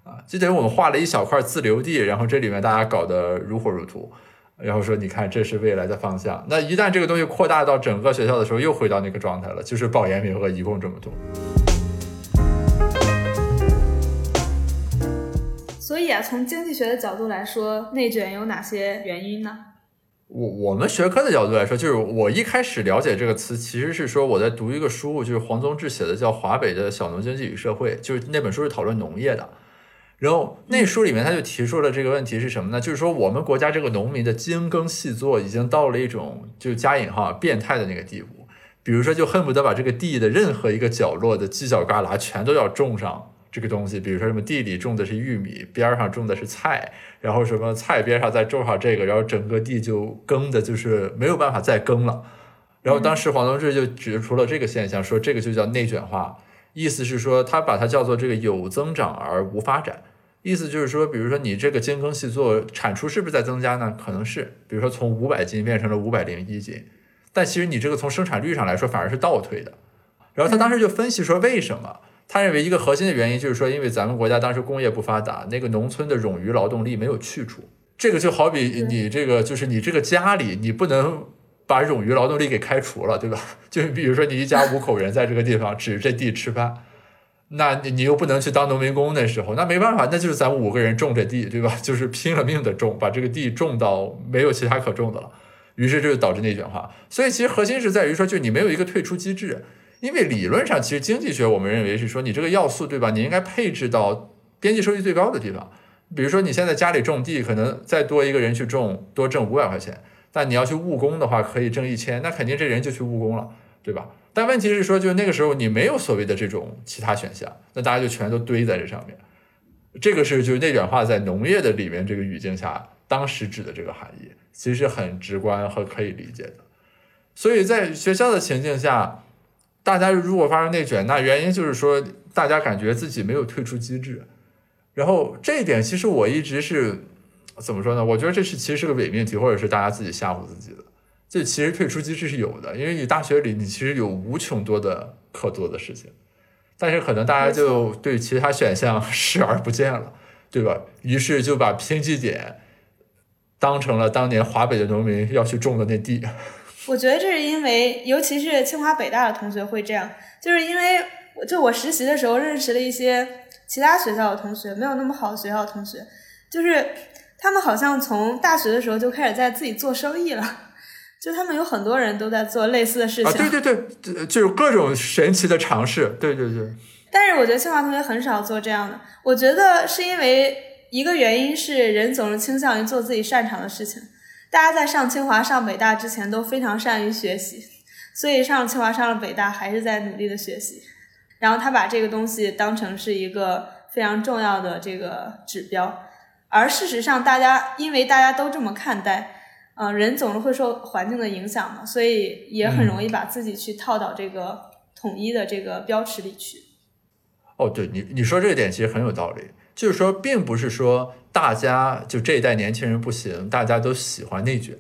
啊，就等于我们画了一小块自留地，然后这里面大家搞得如火如荼。然后说，你看，这是未来的方向。那一旦这个东西扩大到整个学校的时候，又回到那个状态了，就是保研名额一共这么多。所以啊，从经济学的角度来说，内卷有哪些原因呢？我我们学科的角度来说，就是我一开始了解这个词，其实是说我在读一个书，就是黄宗智写的，叫《华北的小农经济与社会》，就是那本书是讨论农业的。然后那书里面他就提出了这个问题是什么呢？就是说我们国家这个农民的精耕细作已经到了一种就加引号变态的那个地步，比如说就恨不得把这个地的任何一个角落的犄角旮旯全都要种上这个东西，比如说什么地里种的是玉米，边儿上种的是菜，然后什么菜边上再种上这个，然后整个地就耕的就是没有办法再耕了。然后当时黄宗智就指出了这个现象，说这个就叫内卷化，意思是说他把它叫做这个有增长而无发展。意思就是说，比如说你这个精耕细作，产出是不是在增加呢？可能是，比如说从五百斤变成了五百零一斤，但其实你这个从生产率上来说反而是倒退的。然后他当时就分析说，为什么？他认为一个核心的原因就是说，因为咱们国家当时工业不发达，那个农村的冗余劳动力没有去除。这个就好比你这个，就是你这个家里，你不能把冗余劳动力给开除了，对吧？就比如说你一家五口人在这个地方指着这地吃饭。那你你又不能去当农民工，那时候那没办法，那就是咱们五个人种这地，对吧？就是拼了命的种，把这个地种到没有其他可种的了，于是这就导致内卷化。所以其实核心是在于说，就你没有一个退出机制，因为理论上其实经济学我们认为是说，你这个要素对吧？你应该配置到边际收益最高的地方。比如说你现在家里种地，可能再多一个人去种，多挣五百块钱，但你要去务工的话，可以挣一千，那肯定这人就去务工了，对吧？但问题是说，就那个时候你没有所谓的这种其他选项，那大家就全都堆在这上面。这个是就是内卷化在农业的里面这个语境下，当时指的这个含义，其实很直观和可以理解的。所以在学校的情境下，大家如果发生内卷，那原因就是说大家感觉自己没有退出机制。然后这一点其实我一直是怎么说呢？我觉得这是其实是个伪命题，或者是大家自己吓唬自己的。这其实退出机制是有的，因为你大学里你其实有无穷多的可做的事情，但是可能大家就对其他选项 视而不见了，对吧？于是就把拼绩点当成了当年华北的农民要去种的那地。我觉得这是因为，尤其是清华北大的同学会这样，就是因为我就我实习的时候认识了一些其他学校的同学，没有那么好的学校的同学，就是他们好像从大学的时候就开始在自己做生意了。就他们有很多人都在做类似的事情，啊，对对对，就就是各种神奇的尝试，对对对。但是我觉得清华同学很少做这样的，我觉得是因为一个原因是人总是倾向于做自己擅长的事情。大家在上清华、上北大之前都非常善于学习，所以上了清华、上了北大还是在努力的学习。然后他把这个东西当成是一个非常重要的这个指标，而事实上，大家因为大家都这么看待。嗯、呃，人总是会受环境的影响嘛，所以也很容易把自己去套到这个统一的这个标尺里去。哦，对你你说这个点其实很有道理，就是说，并不是说大家就这一代年轻人不行，大家都喜欢内卷，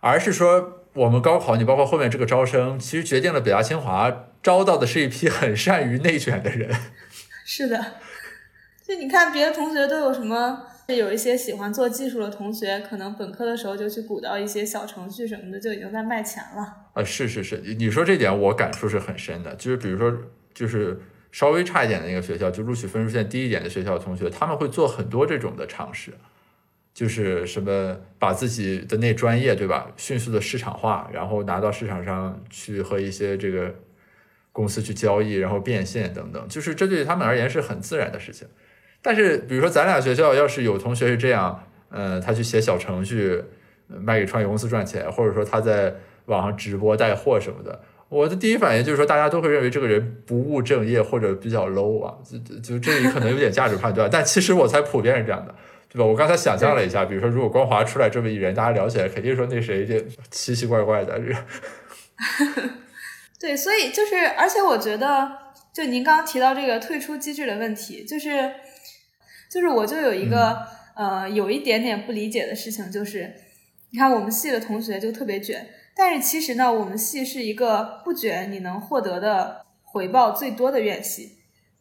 而是说我们高考，你包括后面这个招生，其实决定了北大清华招到的是一批很善于内卷的人。是的，就你看别的同学都有什么，有一些喜欢做技术的同学，可能本科的时候就去鼓捣一些小程序什么的，就已经在卖钱了。啊，是是是，你说这点我感触是很深的。就是比如说，就是稍微差一点的那个学校，就录取分数线低一点的学校同学，他们会做很多这种的尝试，就是什么把自己的那专业，对吧，迅速的市场化，然后拿到市场上去和一些这个公司去交易，然后变现等等，就是这对他们而言是很自然的事情。但是比如说咱俩学校要是有同学是这样，呃，他去写小程序卖给创业公司赚钱，或者说他在网上直播带货什么的，我的第一反应就是说，大家都会认为这个人不务正业或者比较 low 啊，就就就这里可能有点价值判断，但其实我才普遍是这样的。对吧？我刚才想象了一下，比如说，如果光华出来这么一人，大家聊起来肯定说那谁这奇奇怪怪的。对，所以就是，而且我觉得，就您刚刚提到这个退出机制的问题，就是，就是我就有一个、呃有一点点不理解的事情，就是，你看我们系的同学就特别卷，但是其实呢，我们系是一个不卷你能获得的回报最多的院系，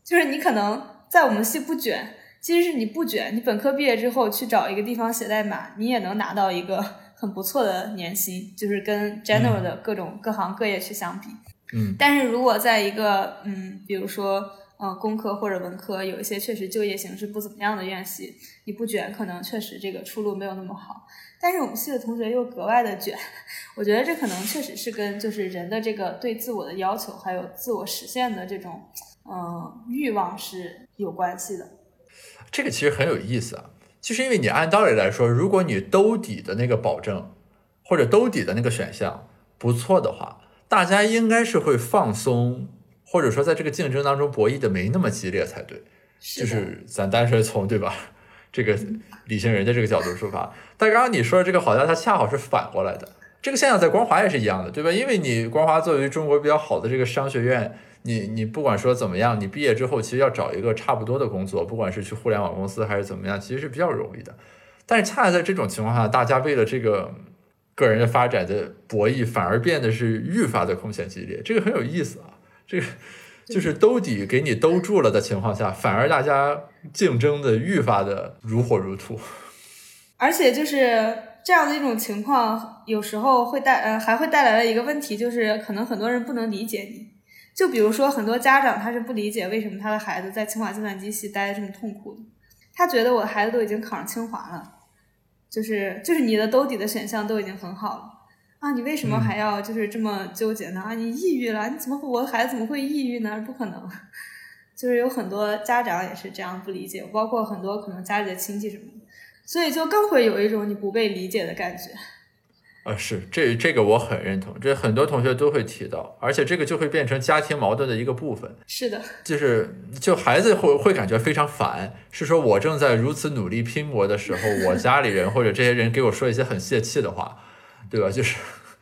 就是你可能在我们系不卷，其实是你不卷，你本科毕业之后去找一个地方写代码，你也能拿到一个 很不错的年薪，就是跟 general 的各种各行各业去相比。嗯。但是如果在一个嗯，比如说呃工科或者文科有一些确实就业形势不怎么样的院系，你不卷，可能确实这个出路没有那么好。但是我们系的同学又格外的卷，我觉得这可能确实是跟就是人的这个对自我的要求，还有自我实现的这种嗯、欲望是有关系的。这个其实很有意思啊，就是因为你按道理来说，如果你兜底的那个保证或者兜底的那个选项不错的话，大家应该是会放松，或者说在这个竞争当中博弈的没那么激烈才对。是，就是咱单纯从对吧，这个理性人的这个角度出发。但刚刚你说的这个，好像它恰好是反过来的。这个现象在光华也是一样的，对吧？因为你光华作为中国比较好的这个商学院，你你不管说怎么样，你毕业之后其实要找一个差不多的工作，不管是去互联网公司还是怎么样，其实是比较容易的。但是恰恰在这种情况下，大家为了这个个人的发展的博弈，反而变得是愈发的空前激烈，这个很有意思啊。这个就是兜底给你兜住了的情况下，反而大家竞争的愈发的如火如荼。而且就是这样的一种情况，有时候会带呃还会带来了一个问题，就是可能很多人不能理解你。就比如说很多家长他是不理解为什么他的孩子在清华计算机系待的这么痛苦的，他觉得我的孩子都已经考上清华了，就是就是你的兜底的选项都已经很好了啊，你为什么还要就是这么纠结呢？啊，你抑郁了，你怎么会我的孩子怎么会抑郁呢？不可能。就是有很多家长也是这样不理解，包括很多可能家里的亲戚什么的，所以就更会有一种你不被理解的感觉。啊，是这这个我很认同，这很多同学都会提到，而且这个就会变成家庭矛盾的一个部分，是的，就是就孩子会会感觉非常烦，是说我正在如此努力拼搏的时候，我家里人或者这些人给我说一些很泄气的话，对吧？就是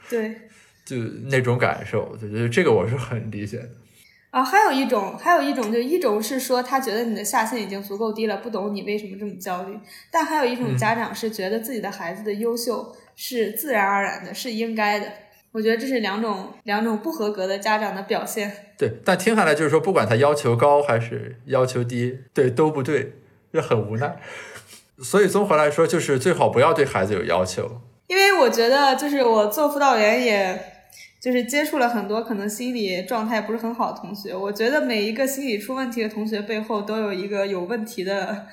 对 就那种感受，就觉得这个我是很理解的。啊，还有一种，还有一种，就一种是说他觉得你的下限已经足够低了，不懂你为什么这么焦虑；但还有一种家长是觉得自己的孩子的优秀是自然而然的，是应该的。我觉得这是两种两种不合格的家长的表现。对，但听下来就是说，不管他要求高还是要求低，对都不对，就很无奈。所以综合来说，就是最好不要对孩子有要求。因为我觉得，就是我做辅导员，也就是接触了很多可能心理状态不是很好的同学。我觉得每一个心理出问题的同学背后，都有一个有问题的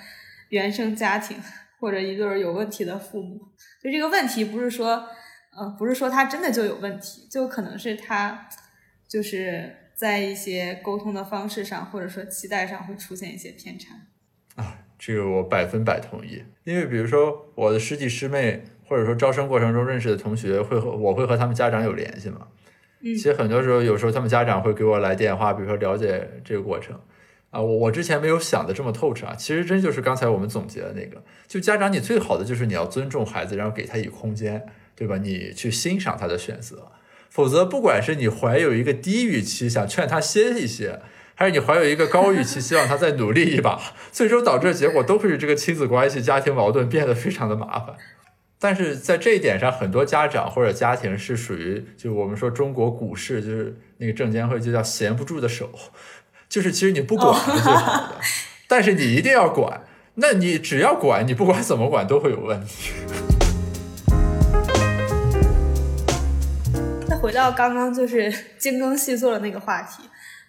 原生家庭，或者一对有问题的父母。就这个问题，不是说，呃，不是说他真的就有问题，就可能是他就是在一些沟通的方式上，或者说期待上会出现一些偏差。啊这个我百分百同意，因为比如说我的师弟师妹，或者说招生过程中认识的同学，会和我会和他们家长有联系嘛。嗯其实很多时候，有时候他们家长会给我来电话，比如说了解这个过程。啊，我我之前没有想的这么透彻啊，其实真就是刚才我们总结的那个，就家长你最好的就是你要尊重孩子，然后给他以空间，对吧？你去欣赏他的选择，否则不管是你怀有一个低预期想劝他歇一歇，还是你怀有一个高预期希望他再努力一把，最终导致的结果都会是这个亲子关系、家庭矛盾变得非常的麻烦。但是在这一点上，很多家长或者家庭是属于，就我们说中国股市，就是那个证监会就叫闲不住的手，就是其实你不管是最好的，但是你一定要管。那你只要管，你不管怎么管都会有问题。那回到刚刚就是精耕细作的那个话题，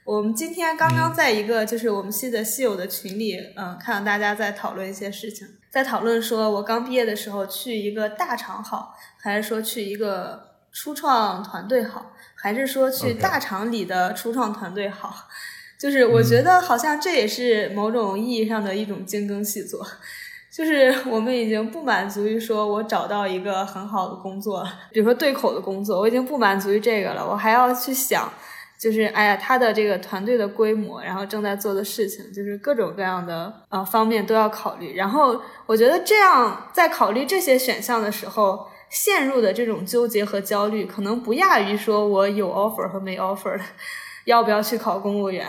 我们今天刚刚在一个就是我们系的系友的群里，嗯、看到大家在讨论一些事情，在讨论说我刚毕业的时候去一个大厂好，还是说去一个初创团队好，还是说去大厂里的初创团队好？就是我觉得好像这也是某种意义上的一种精耕细作。就是我们已经不满足于说我找到一个很好的工作了，比如说对口的工作，我已经不满足于这个了，我还要去想，就是哎呀，他的这个团队的规模，然后正在做的事情，就是各种各样的呃方面都要考虑。然后我觉得这样在考虑这些选项的时候，陷入的这种纠结和焦虑，可能不亚于说我有 offer 和没 offer 的，要不要去考公务员，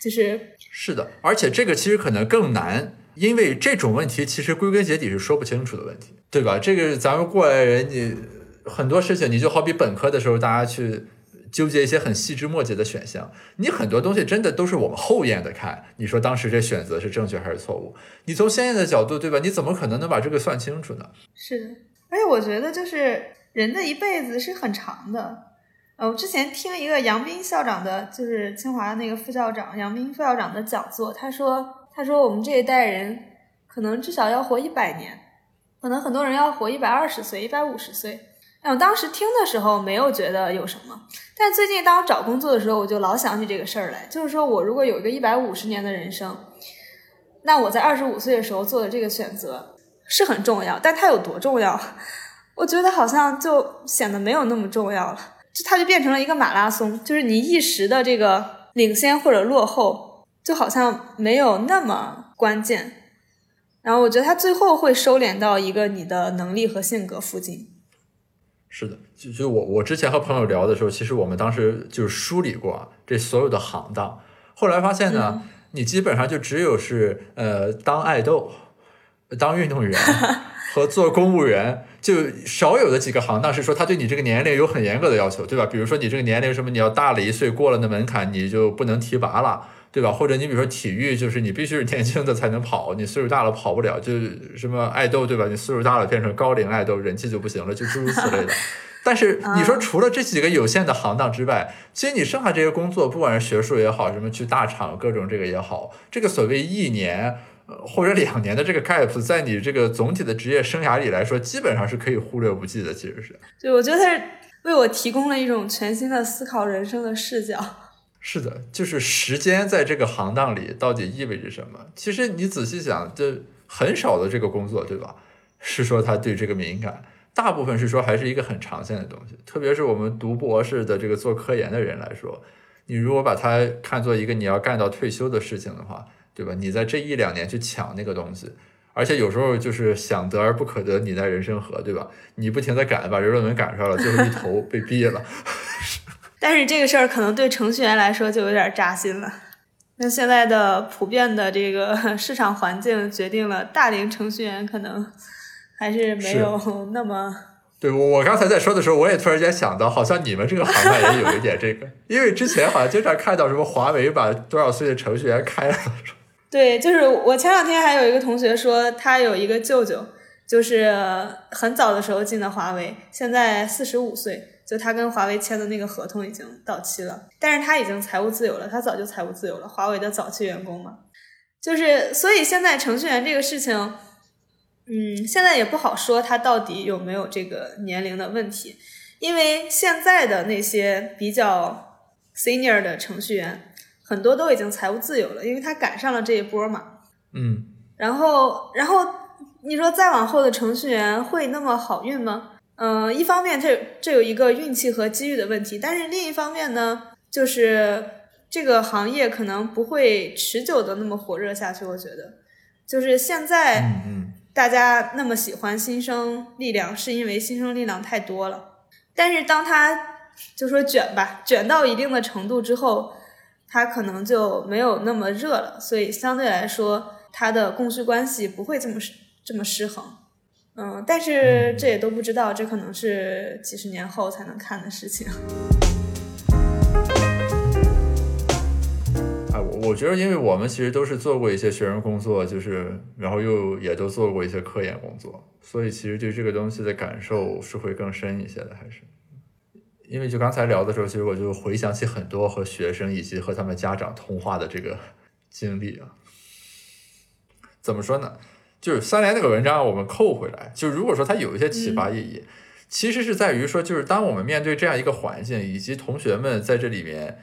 就是是的，而且这个其实可能更难，因为这种问题其实归根结底是说不清楚的问题，对吧？这个咱们过来人，你很多事情，你就好比本科的时候，大家去纠结一些很细枝末节的选项，你很多东西真的都是我们后验的看，你说当时这选择是正确还是错误？你从先验的角度，对吧？你怎么可能能把这个算清楚呢？是的，而且我觉得就是人的一辈子是很长的。呃，我之前听一个杨斌校长的，就是清华的那个副校长杨斌副校长的讲座，他说，他说我们这一代人可能至少要活一百年，可能很多人要活一百二十岁、一百五十岁。我当时听的时候没有觉得有什么，但最近当我找工作的时候，我就老想起这个事儿来，就是说我如果有一个一百五十年的人生，那我在二十五岁的时候做的这个选择是很重要，但它有多重要？我觉得好像就显得没有那么重要了，就它就变成了一个马拉松，就是你一时的这个领先或者落后，就好像没有那么关键。然后我觉得它最后会收敛到一个你的能力和性格附近。是的，就就我我之前和朋友聊的时候，其实我们当时就是梳理过啊这所有的行当，后来发现呢，你基本上就只有是呃当爱豆、当运动员 和做公务员，就少有的几个行当是说他对你这个年龄有很严格的要求，对吧？比如说你这个年龄什么，你要大了一岁，过了那门槛，你就不能提拔了。对吧？或者你比如说体育，就是你必须是年轻的才能跑，你岁数大了跑不了，就是什么爱豆，对吧？你岁数大了变成高龄爱豆，人气就不行了，就诸如此类的。但是你说除了这几个有限的行当之外，其实你剩下这些工作，不管是学术也好，什么去大厂各种这个也好，这个所谓一年呃或者两年的这个 gap，在你这个总体的职业生涯里来说，基本上是可以忽略不计的。其实是对，我觉得它是为我提供了一种全新的思考人生的视角。是的，就是时间在这个行当里到底意味着什么？其实你仔细想，就很少的这个工作，对吧？是说他对这个敏感，大部分是说还是一个很长线的东西。特别是我们读博士的这个做科研的人来说，你如果把它看作一个你要干到退休的事情的话，对吧？你在这一两年去抢那个东西，而且有时候就是想得而不可得，你在人生河，对吧？你不停的赶，把这论文赶上了，最后一头被毙了。但是这个事儿可能对程序员来说就有点扎心了。那现在的普遍的这个 市场环境决定了，大龄程序员可能还是没有 那么对我，我刚才在说的时候，我也突然间想到，好像你们这个行业也有一点这个，因为之前好像经常看到什么华为把多少岁的程序员开了，对。就是我前两天还有一个同学说，他有一个舅舅，就是很早的时候进的华为，现在四十五岁。就他跟华为签的那个合同已经到期了，但是他已经财务自由了，他早就财务自由了，华为的早期员工嘛，就是所以现在程序员这个事情，嗯，现在也不好说他到底有没有这个年龄的问题，因为现在的那些比较 senior 的程序员，很多都已经财务自由了，因为他赶上了这一波嘛，嗯，然后，然后你说再往后的程序员会那么好运吗？嗯、一方面这这有一个运气和机遇的问题，但是另一方面呢，就是这个行业可能不会持久的那么火热下去。我觉得，就是现在嗯嗯，大家那么喜欢新生力量，是因为新生力量太多了。但是当他就说卷吧，卷到一定的程度之后，它可能就没有那么热了，所以相对来说，它的供需关系不会这么失这么失衡。嗯，但是这也都不知道，这可能是几十年后才能看的事情。啊，我我觉得，因为我们其实都是做过一些学生工作，就是然后又也都做过一些科研工作，所以其实对这个东西的感受是会更深一些的，还是。因为就刚才聊的时候，其实我就回想起很多和学生以及和他们家长通话的这个经历啊。怎么说呢？就是三联那个文章，我们扣回来，就如果说它有一些启发意义，其实是在于说，就是当我们面对这样一个环境，以及同学们在这里面，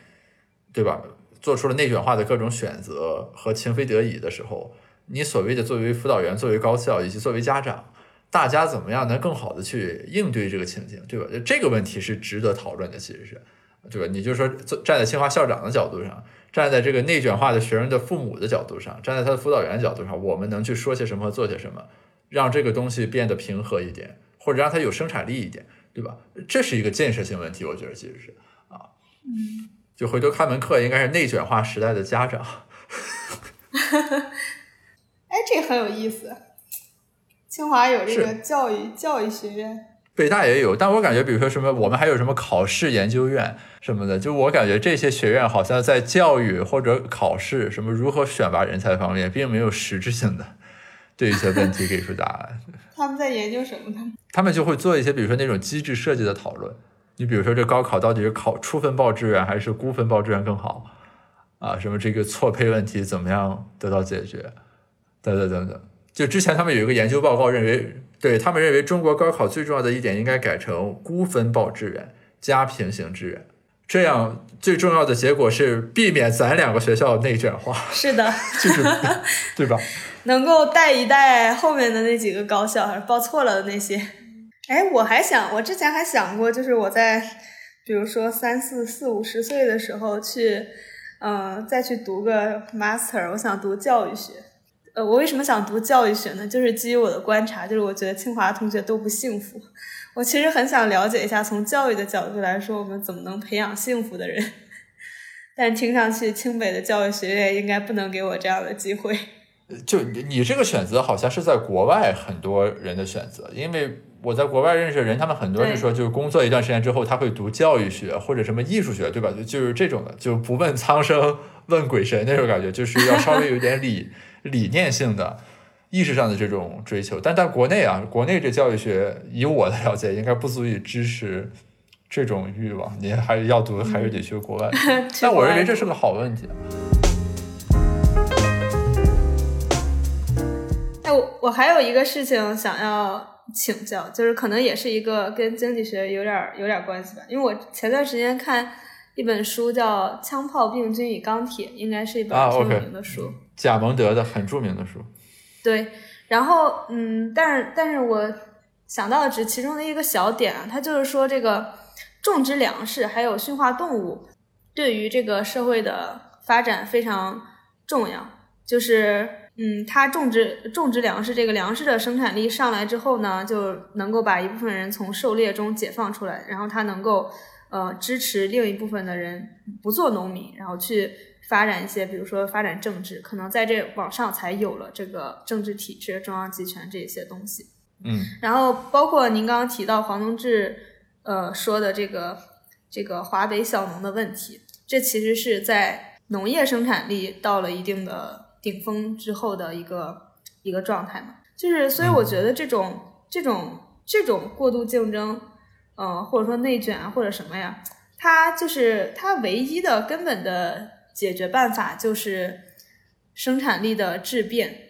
对吧，做出了内卷化的各种选择和情非得已的时候，你所谓的作为辅导员、作为高校以及作为家长，大家怎么样能更好的去应对这个情境，对吧？这个问题是值得讨论的，其实是，对吧？你就说坐站在清华校长的角度上，站在这个内卷化的学生的父母的角度上，站在他的辅导员的角度上，我们能去说些什么和做些什么，让这个东西变得平和一点，或者让它有生产力一点，对吧？这是一个建设性问题，我觉得其实是啊，嗯，就回头看门课应该是内卷化时代的家长，哎，这很有意思。清华有这个教育教育学院，北大也有，但我感觉，比如说什么，我们还有什么考试研究院什么的，就我感觉这些学院好像在教育或者考试什么如何选拔人才方面，并没有实质性的 对一些问题给出答案。他们在研究什么呢？他们就会做一些，比如说那种机制设计的讨论。你比如说，这高考到底是考出分报志愿还是估分报志愿更好啊？什么这个错配问题怎么样得到解决？等等等等。就之前他们有一个研究报告认为，对他们认为中国高考最重要的一点应该改成估分报志愿加平行志愿，这样最重要的结果是避免咱两个学校内卷化，是的，就是 对吧？能够带一带后面的那几个高校，还是报错了的那些。哎，我还想，我之前还想过，就是我在比如说三四四五十岁的时候去，嗯、再去读个 master，我想读教育学。呃，我为什么想读教育学呢？就是基于我的观察，就是我觉得清华同学都不幸福。我其实很想了解一下，从教育的角度来说，我们怎么能培养幸福的人？但听上去清北的教育学院应该不能给我这样的机会。就你你这个选择好像是在国外很多人的选择，因为我在国外认识的人，他们很多是说，就是工作一段时间之后，他会读教育学或者什么艺术学，对吧？就就是这种的，就不问苍生问鬼神那种感觉，就是要稍微有点理理念性的、意识上的这种追求。但在国内啊，国内这教育学，以我的了解，应该不足以支持这种欲望。你还是要读，还是得去国外。但我认为这是个好问题。哎，我我还有一个事情想要请教，就是可能也是一个跟经济学有点有点关系吧。因为我前段时间看一本书叫《枪炮、病菌与钢铁》，应该是一本啊挺有 OK 名的书。贾蒙德的很著名的书，对，然后嗯，但是但是我想到的只其中的一个小点啊，他就是说这个种植粮食还有驯化动物对于这个社会的发展非常重要，就是嗯，它种植种植粮食，这个粮食的生产力上来之后呢，就能够把一部分人从狩猎中解放出来，然后它能够呃支持另一部分的人不做农民，然后去发展一些，比如说发展政治，可能在这往上才有了这个政治体制、中央集权这些东西。嗯然后包括您刚刚提到黄宗智呃说的这个这个华北小农的问题，这其实是在农业生产力到了一定的顶峰之后的一个一个状态嘛。就是所以我觉得这种、这种这种过度竞争，呃或者说内卷啊或者什么呀，它就是它唯一的根本的解决办法就是生产力的质变。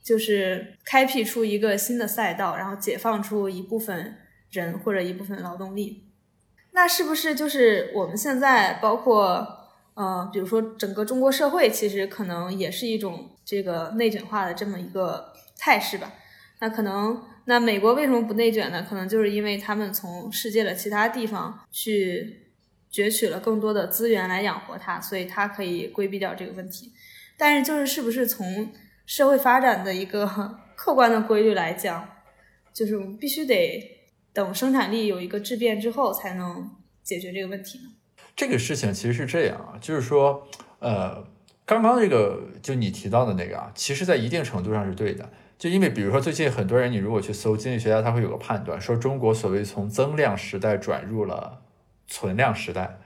就是开辟出一个新的赛道，然后解放出一部分人或者一部分劳动力。那是不是就是我们现在包括呃，比如说整个中国社会，其实可能也是一种这个内卷化的这么一个态势吧？那可能那美国为什么不内卷呢？可能就是因为他们从世界的其他地方去攫取了更多的资源来养活它，所以它可以规避掉这个问题。但是就是是不是从社会发展的一个 客观的规律来讲，就是我们必须得等生产力有一个质变之后，才能解决这个问题呢？这个事情其实是这样啊，就是说，呃，刚刚这个就你提到的那个啊，其实在一定程度上是对的。就因为比如说最近很多人，你如果去搜经济学家，他会有个判断，说中国所谓从增量时代转入了存量时代。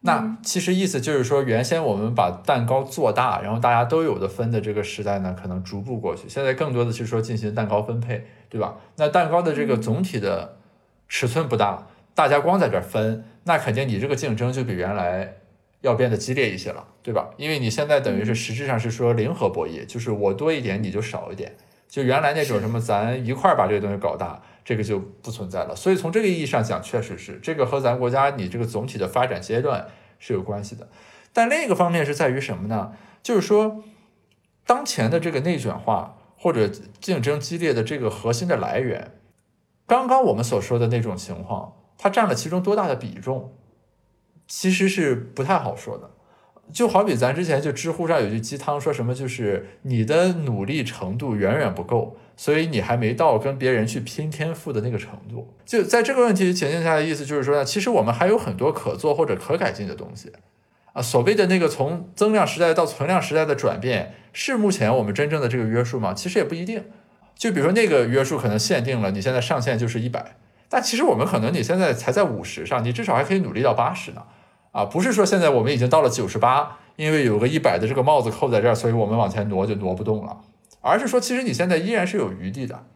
那其实意思就是说，原先我们把蛋糕做大，然后大家都有的分的这个时代呢，可能逐步过去。现在更多的是说进行蛋糕分配，对吧？那蛋糕的这个总体的尺寸不大，大家光在这儿分，那肯定你这个竞争就比原来要变得激烈一些了，对吧？因为你现在等于是实质上是说零和博弈，就是我多一点，你就少一点。就原来那种什么咱一块儿把这个东西搞大，这个就不存在了。所以从这个意义上讲，确实是这个和咱国家你这个总体的发展阶段是有关系的。但另一个方面是在于什么呢？就是说，当前的这个内卷化或者竞争激烈的这个核心的来源，刚刚我们所说的那种情况，它占了其中多大的比重，其实是不太好说的。就好比咱之前就知乎上有句鸡汤，说什么就是你的努力程度远远不够，所以你还没到跟别人去拼天赋的那个程度。就在这个问题情境下的意思就是说呢，其实我们还有很多可做或者可改进的东西啊。所谓的那个从增量时代到存量时代的转变，是目前我们真正的这个约束吗？其实也不一定。就比如说那个约束可能限定了你现在上限就是一百，但其实我们可能你现在才在五十上，你至少还可以努力到八十呢。啊，不是说现在我们已经到了九十八，因为有个一百的这个帽子扣在这儿，所以我们往前挪就挪不动了，而是说其实你现在依然是有余地的。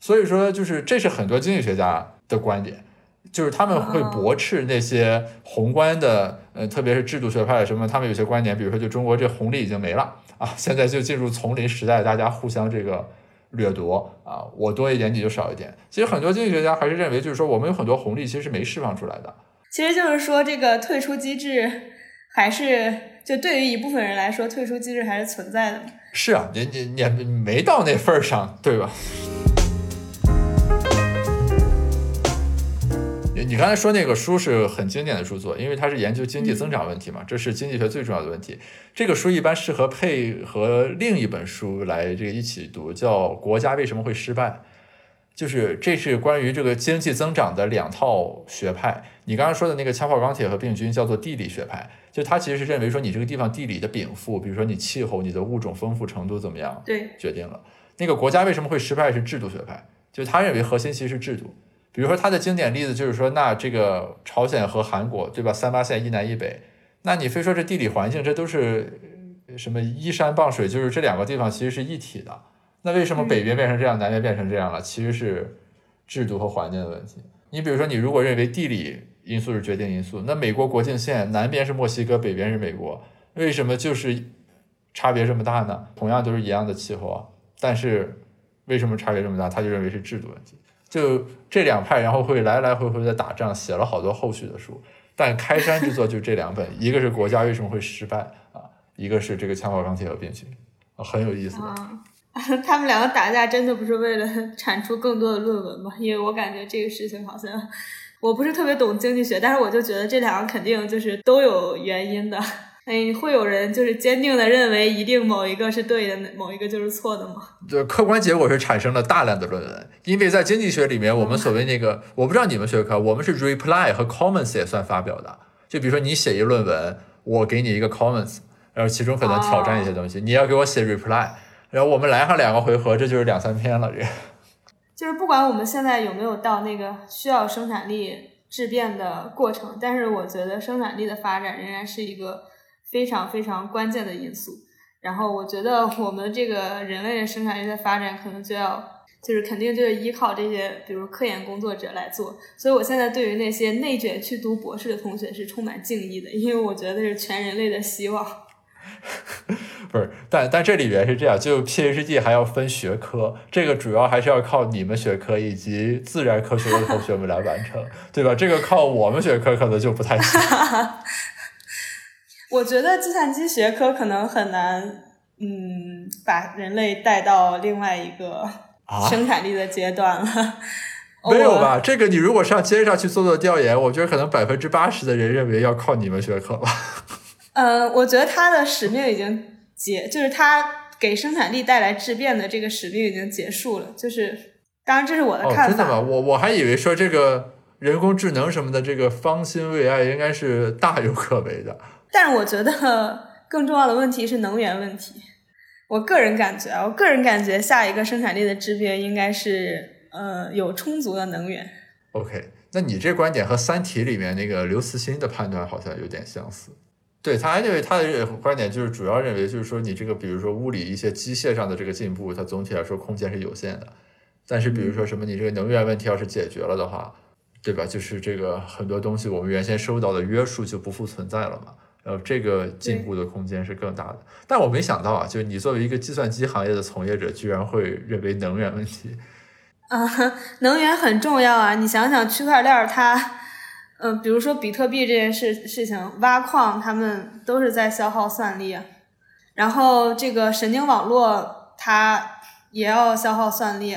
所以说，就是这是很多经济学家的观点，就是他们会驳斥那些宏观的，呃，特别是制度学派什么，他们有些观点，比如说就中国这红利已经没了啊，现在就进入丛林时代，大家互相这个掠夺啊，我多一点你就少一点。其实很多经济学家还是认为，就是说我们有很多红利其实是没释放出来的。其实就是说，这个退出机制还是就对于一部分人来说，退出机制还是存在的。是啊，你你你没到那份儿上，对吧？你你刚才说那个书是很经典的著作，因为它是研究经济增长问题嘛，这是经济学最重要的问题。这个书一般适合配合另一本书来这个一起读，叫《国家为什么会失败》。就是这是关于这个经济增长的两套学派。你刚刚说的那个枪炮钢铁和病菌叫做地理学派，就他其实是认为说你这个地方地理的禀赋，比如说你气候、你的物种丰富程度怎么样，对，决定了。那个国家为什么会失败是制度学派，就他认为核心其实是制度。比如说他的经典例子就是说，那这个朝鲜和韩国对吧，三八线一南一北，那你非说这地理环境这都是什么依山傍水，就是这两个地方其实是一体的。那为什么北边变成这样，南边变成这样了？其实是制度和环境的问题。你比如说，你如果认为地理因素是决定因素，那美国国境线南边是墨西哥，北边是美国，为什么就是差别这么大呢？同样都是一样的气候啊，但是为什么差别这么大？他就认为是制度问题。就这两派，然后会来来回回的打仗，写了好多后续的书。但开山之作就这两本，一个是国家为什么会失败啊，一个是这个枪炮钢铁和病菌，啊很有意思的。他们两个打架真的不是为了产出更多的论文吗？因为我感觉这个事情好像我不是特别懂经济学，但是我就觉得这两个肯定就是都有原因的。哎，会有人就是坚定的认为一定某一个是对的，某一个就是错的吗？对，客观结果是产生了大量的论文，因为在经济学里面，我们所谓那个，我不知道你们学科，我们是 reply 和 comments 也算发表的。就比如说你写一论文，我给你一个 comments，然后其中可能挑战一些东西，你要给我写 reply，然后我们来上两个回合，这就是两三篇了。这就是不管我们现在有没有到那个需要生产力质变的过程，但是我觉得生产力的发展仍然是一个非常非常关键的因素。然后我觉得我们这个人类的生产力的发展，可能就要就是肯定就是依靠这些，比如科研工作者来做。所以我现在对于那些内卷去读博士的同学是充满敬意的，因为我觉得是全人类的希望。不是，但但这里边是这样，就 PhD 还要分学科，这个主要还是要靠你们学科以及自然科学的同学们来完成，对吧？这个靠我们学科可能就不太行。我觉得计算机学科可能很难，嗯，把人类带到另外一个啊生产力的阶段了。我没有吧？这个你如果上街上去做做调研，我觉得可能百分之八十的人认为要靠你们学科吧。呃，我觉得他的使命已经结，就是他给生产力带来质变的这个使命已经结束了。就是，当然这是我的哦，看法。真的吗？我我还以为说这个人工智能什么的，这个方兴未艾应该是大有可为的。但是我觉得更重要的问题是能源问题。我个人感觉啊，我个人感觉下一个生产力的质变应该是呃有充足的能源。OK，那你这观点和《三体》里面那个刘慈欣的判断好像有点相似。对他认为他的这个观点就是主要认为就是说你这个比如说物理一些机械上的这个进步，它总体来说空间是有限的。但是比如说什么你这个能源问题要是解决了的话，对吧？就是这个很多东西我们原先受到的约束就不复存在了嘛。然后这个进步的空间是更大的。但我没想到啊，就是你作为一个计算机行业的从业者，居然会认为能源问题。啊，能源很重要啊！你想想，区块链儿它，嗯、比如说比特币这件事事情，挖矿他们都是在消耗算力啊。然后这个神经网络它也要消耗算力，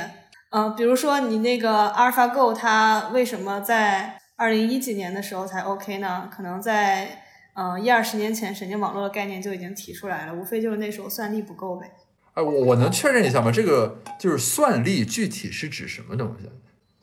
嗯、比如说你那个 AlphaGo 它为什么在二零一几年的时候才 OK 呢？可能在嗯一二十年前，神经网络的概念就已经提出来了，无非就是那时候算力不够呗。哎，我我能确认一下吗？这个就是算力具体是指什么东西？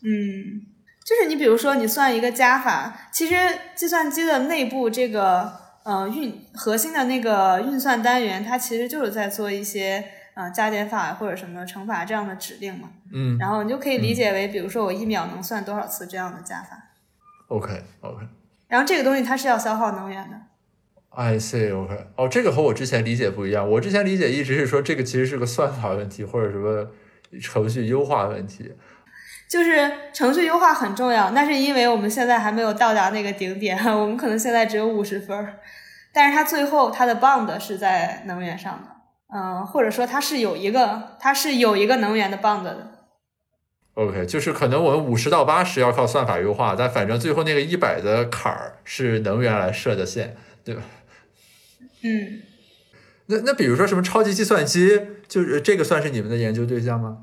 嗯，就是你比如说你算一个加法，其实计算机的内部这个呃运核心的那个运算单元，它其实就是在做一些呃加减法或者什么乘法这样的指令嘛。嗯然后你就可以理解为，比如说我一秒能算多少次这样的加法，，OK OK。然后这个东西它是要消耗能源的。I see, OK，哦，这个和我之前理解不一样。我之前理解一直是说这个其实是个算法问题，或者什么程序优化问题。就是程序优化很重要，那是因为我们现在还没有到达那个顶点，我们可能现在只有五十分儿，但是它最后它的 bound 是在能源上的，嗯、或者说它是有一个它是有一个能源的 bound 的，OK，就是可能我们五十到八十要靠算法优化，但反正最后那个一百的坎儿是能源来设的线，对吧？嗯，那那比如说什么超级计算机，就是这个算是你们的研究对象吗？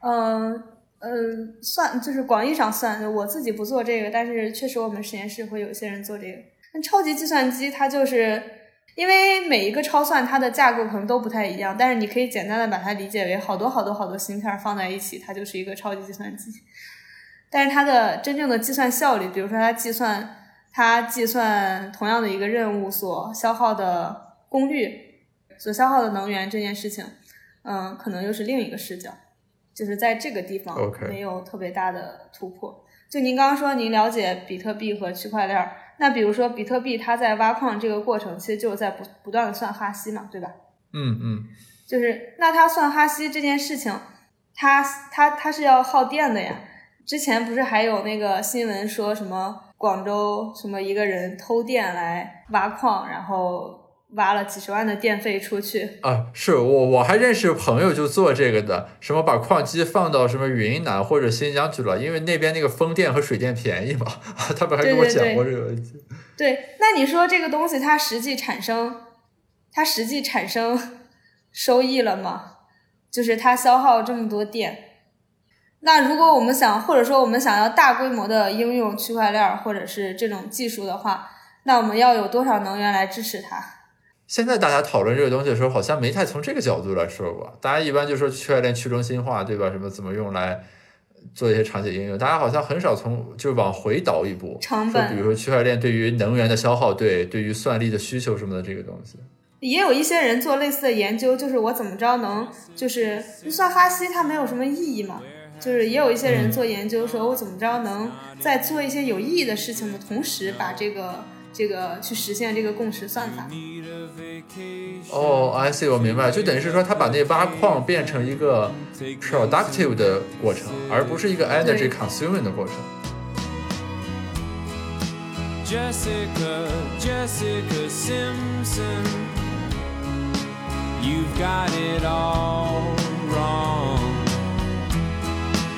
嗯嗯，算就是广义上算，我自己不做这个，但是确实我们实验室会有些人做这个。那超级计算机它就是因为每一个超算它的架构可能都不太一样，但是你可以简单的把它理解为好多好多好多芯片放在一起，它就是一个超级计算机。但是它的真正的计算效率，比如说它计算它计算同样的一个任务所消耗的功率、所消耗的能源这件事情，嗯，可能又是另一个视角。就是在这个地方没有特别大的突破。就您刚刚说您了解比特币和区块链儿，那比如说比特币它在挖矿这个过程，其实就是在不不断的算哈希嘛，对吧？嗯嗯就是那它算哈希这件事情，它它它是要耗电的呀。之前不是还有那个新闻说什么广州什么一个人偷电来挖矿，然后挖了几十万的电费出去，啊，是我我还认识朋友就做这个的，什么把矿机放到什么云南或者新疆去了，因为那边那个风电和水电便宜嘛，他们还跟我讲过这个问题。对，那你说这个东西它实际产生，它实际产生收益了吗？就是它消耗这么多电，那如果我们想，或者说我们想要大规模的应用区块链儿或者是这种技术的话，那我们要有多少能源来支持它？现在大家讨论这个东西的时候，好像没太从这个角度来说过。大家一般就说区块链去中心化，对吧？什么怎么用来做一些场景应用？大家好像很少从就往回倒一步，成本比如说区块链对于能源的消耗，对对于算力的需求什么的这个东西。也有一些人做类似的研究，就是我怎么着能，就是算哈希它没有什么意义嘛，就是也有一些人做研究，说我怎么着能在做一些有意义的事情的同时，把这个这个去实现这个共识算法。哦，I see，我明白，就等于是说他把那挖矿变成一个 productive 的过程，而不是一个 energy consuming 的过程。Jessica, Jessica Simpson. You've got it all wrong.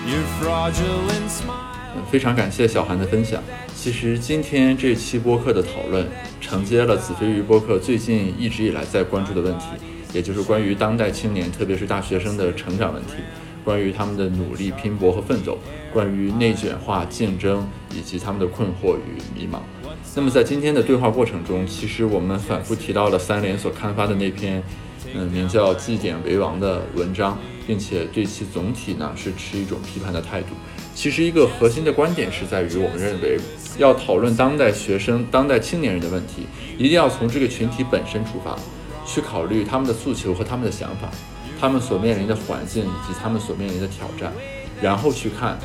Your fraudulent smile. 非常感谢小韩的分享。其实今天这期播客的讨论承接了子非鱼播客最近一直以来在关注的问题，也就是关于当代青年，特别是大学生的成长问题，关于他们的努力、拼搏和奋斗，关于内卷化、竞争以及他们的困惑与迷茫。那么在今天的对话过程中，其实我们反复提到了三联所刊发的那篇，嗯，名叫《祭典为王》的文章，并且对其总体呢是持一种批判的态度。其实一个核心的观点是在于，我们认为要讨论当代学生、当代青年人的问题，一定要从这个群体本身出发，去考虑他们的诉求和他们的想法，他们所面临的环境以及他们所面临的挑战，然后去看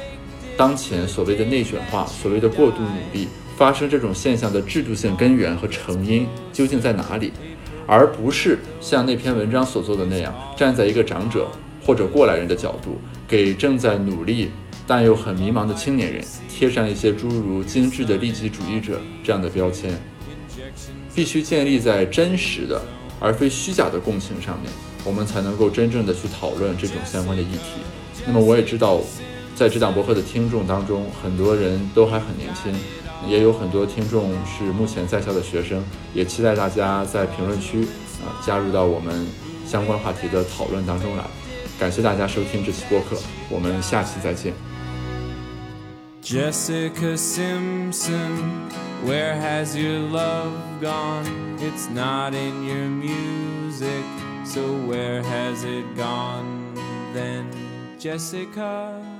当前所谓的内卷化、所谓的过度努力发生这种现象的制度性根源和成因究竟在哪里，而不是像那篇文章所做的那样，站在一个长者或者过来人的角度，给正在努力但又很迷茫的青年人贴上一些诸如精致的利己主义者这样的标签。必须建立在真实的而非虚假的共情上面，我们才能够真正的去讨论这种相关的议题。那么我也知道，在这档博客的听众当中，很多人都还很年轻，也有很多听众是目前在校的学生，也期待大家在评论区啊、加入到我们相关话题的讨论当中来。感谢大家收听这期播客，我们下期再见。Jessica Simpson, where has your love gone? It's not in your music, so where has it gone then, Jessica?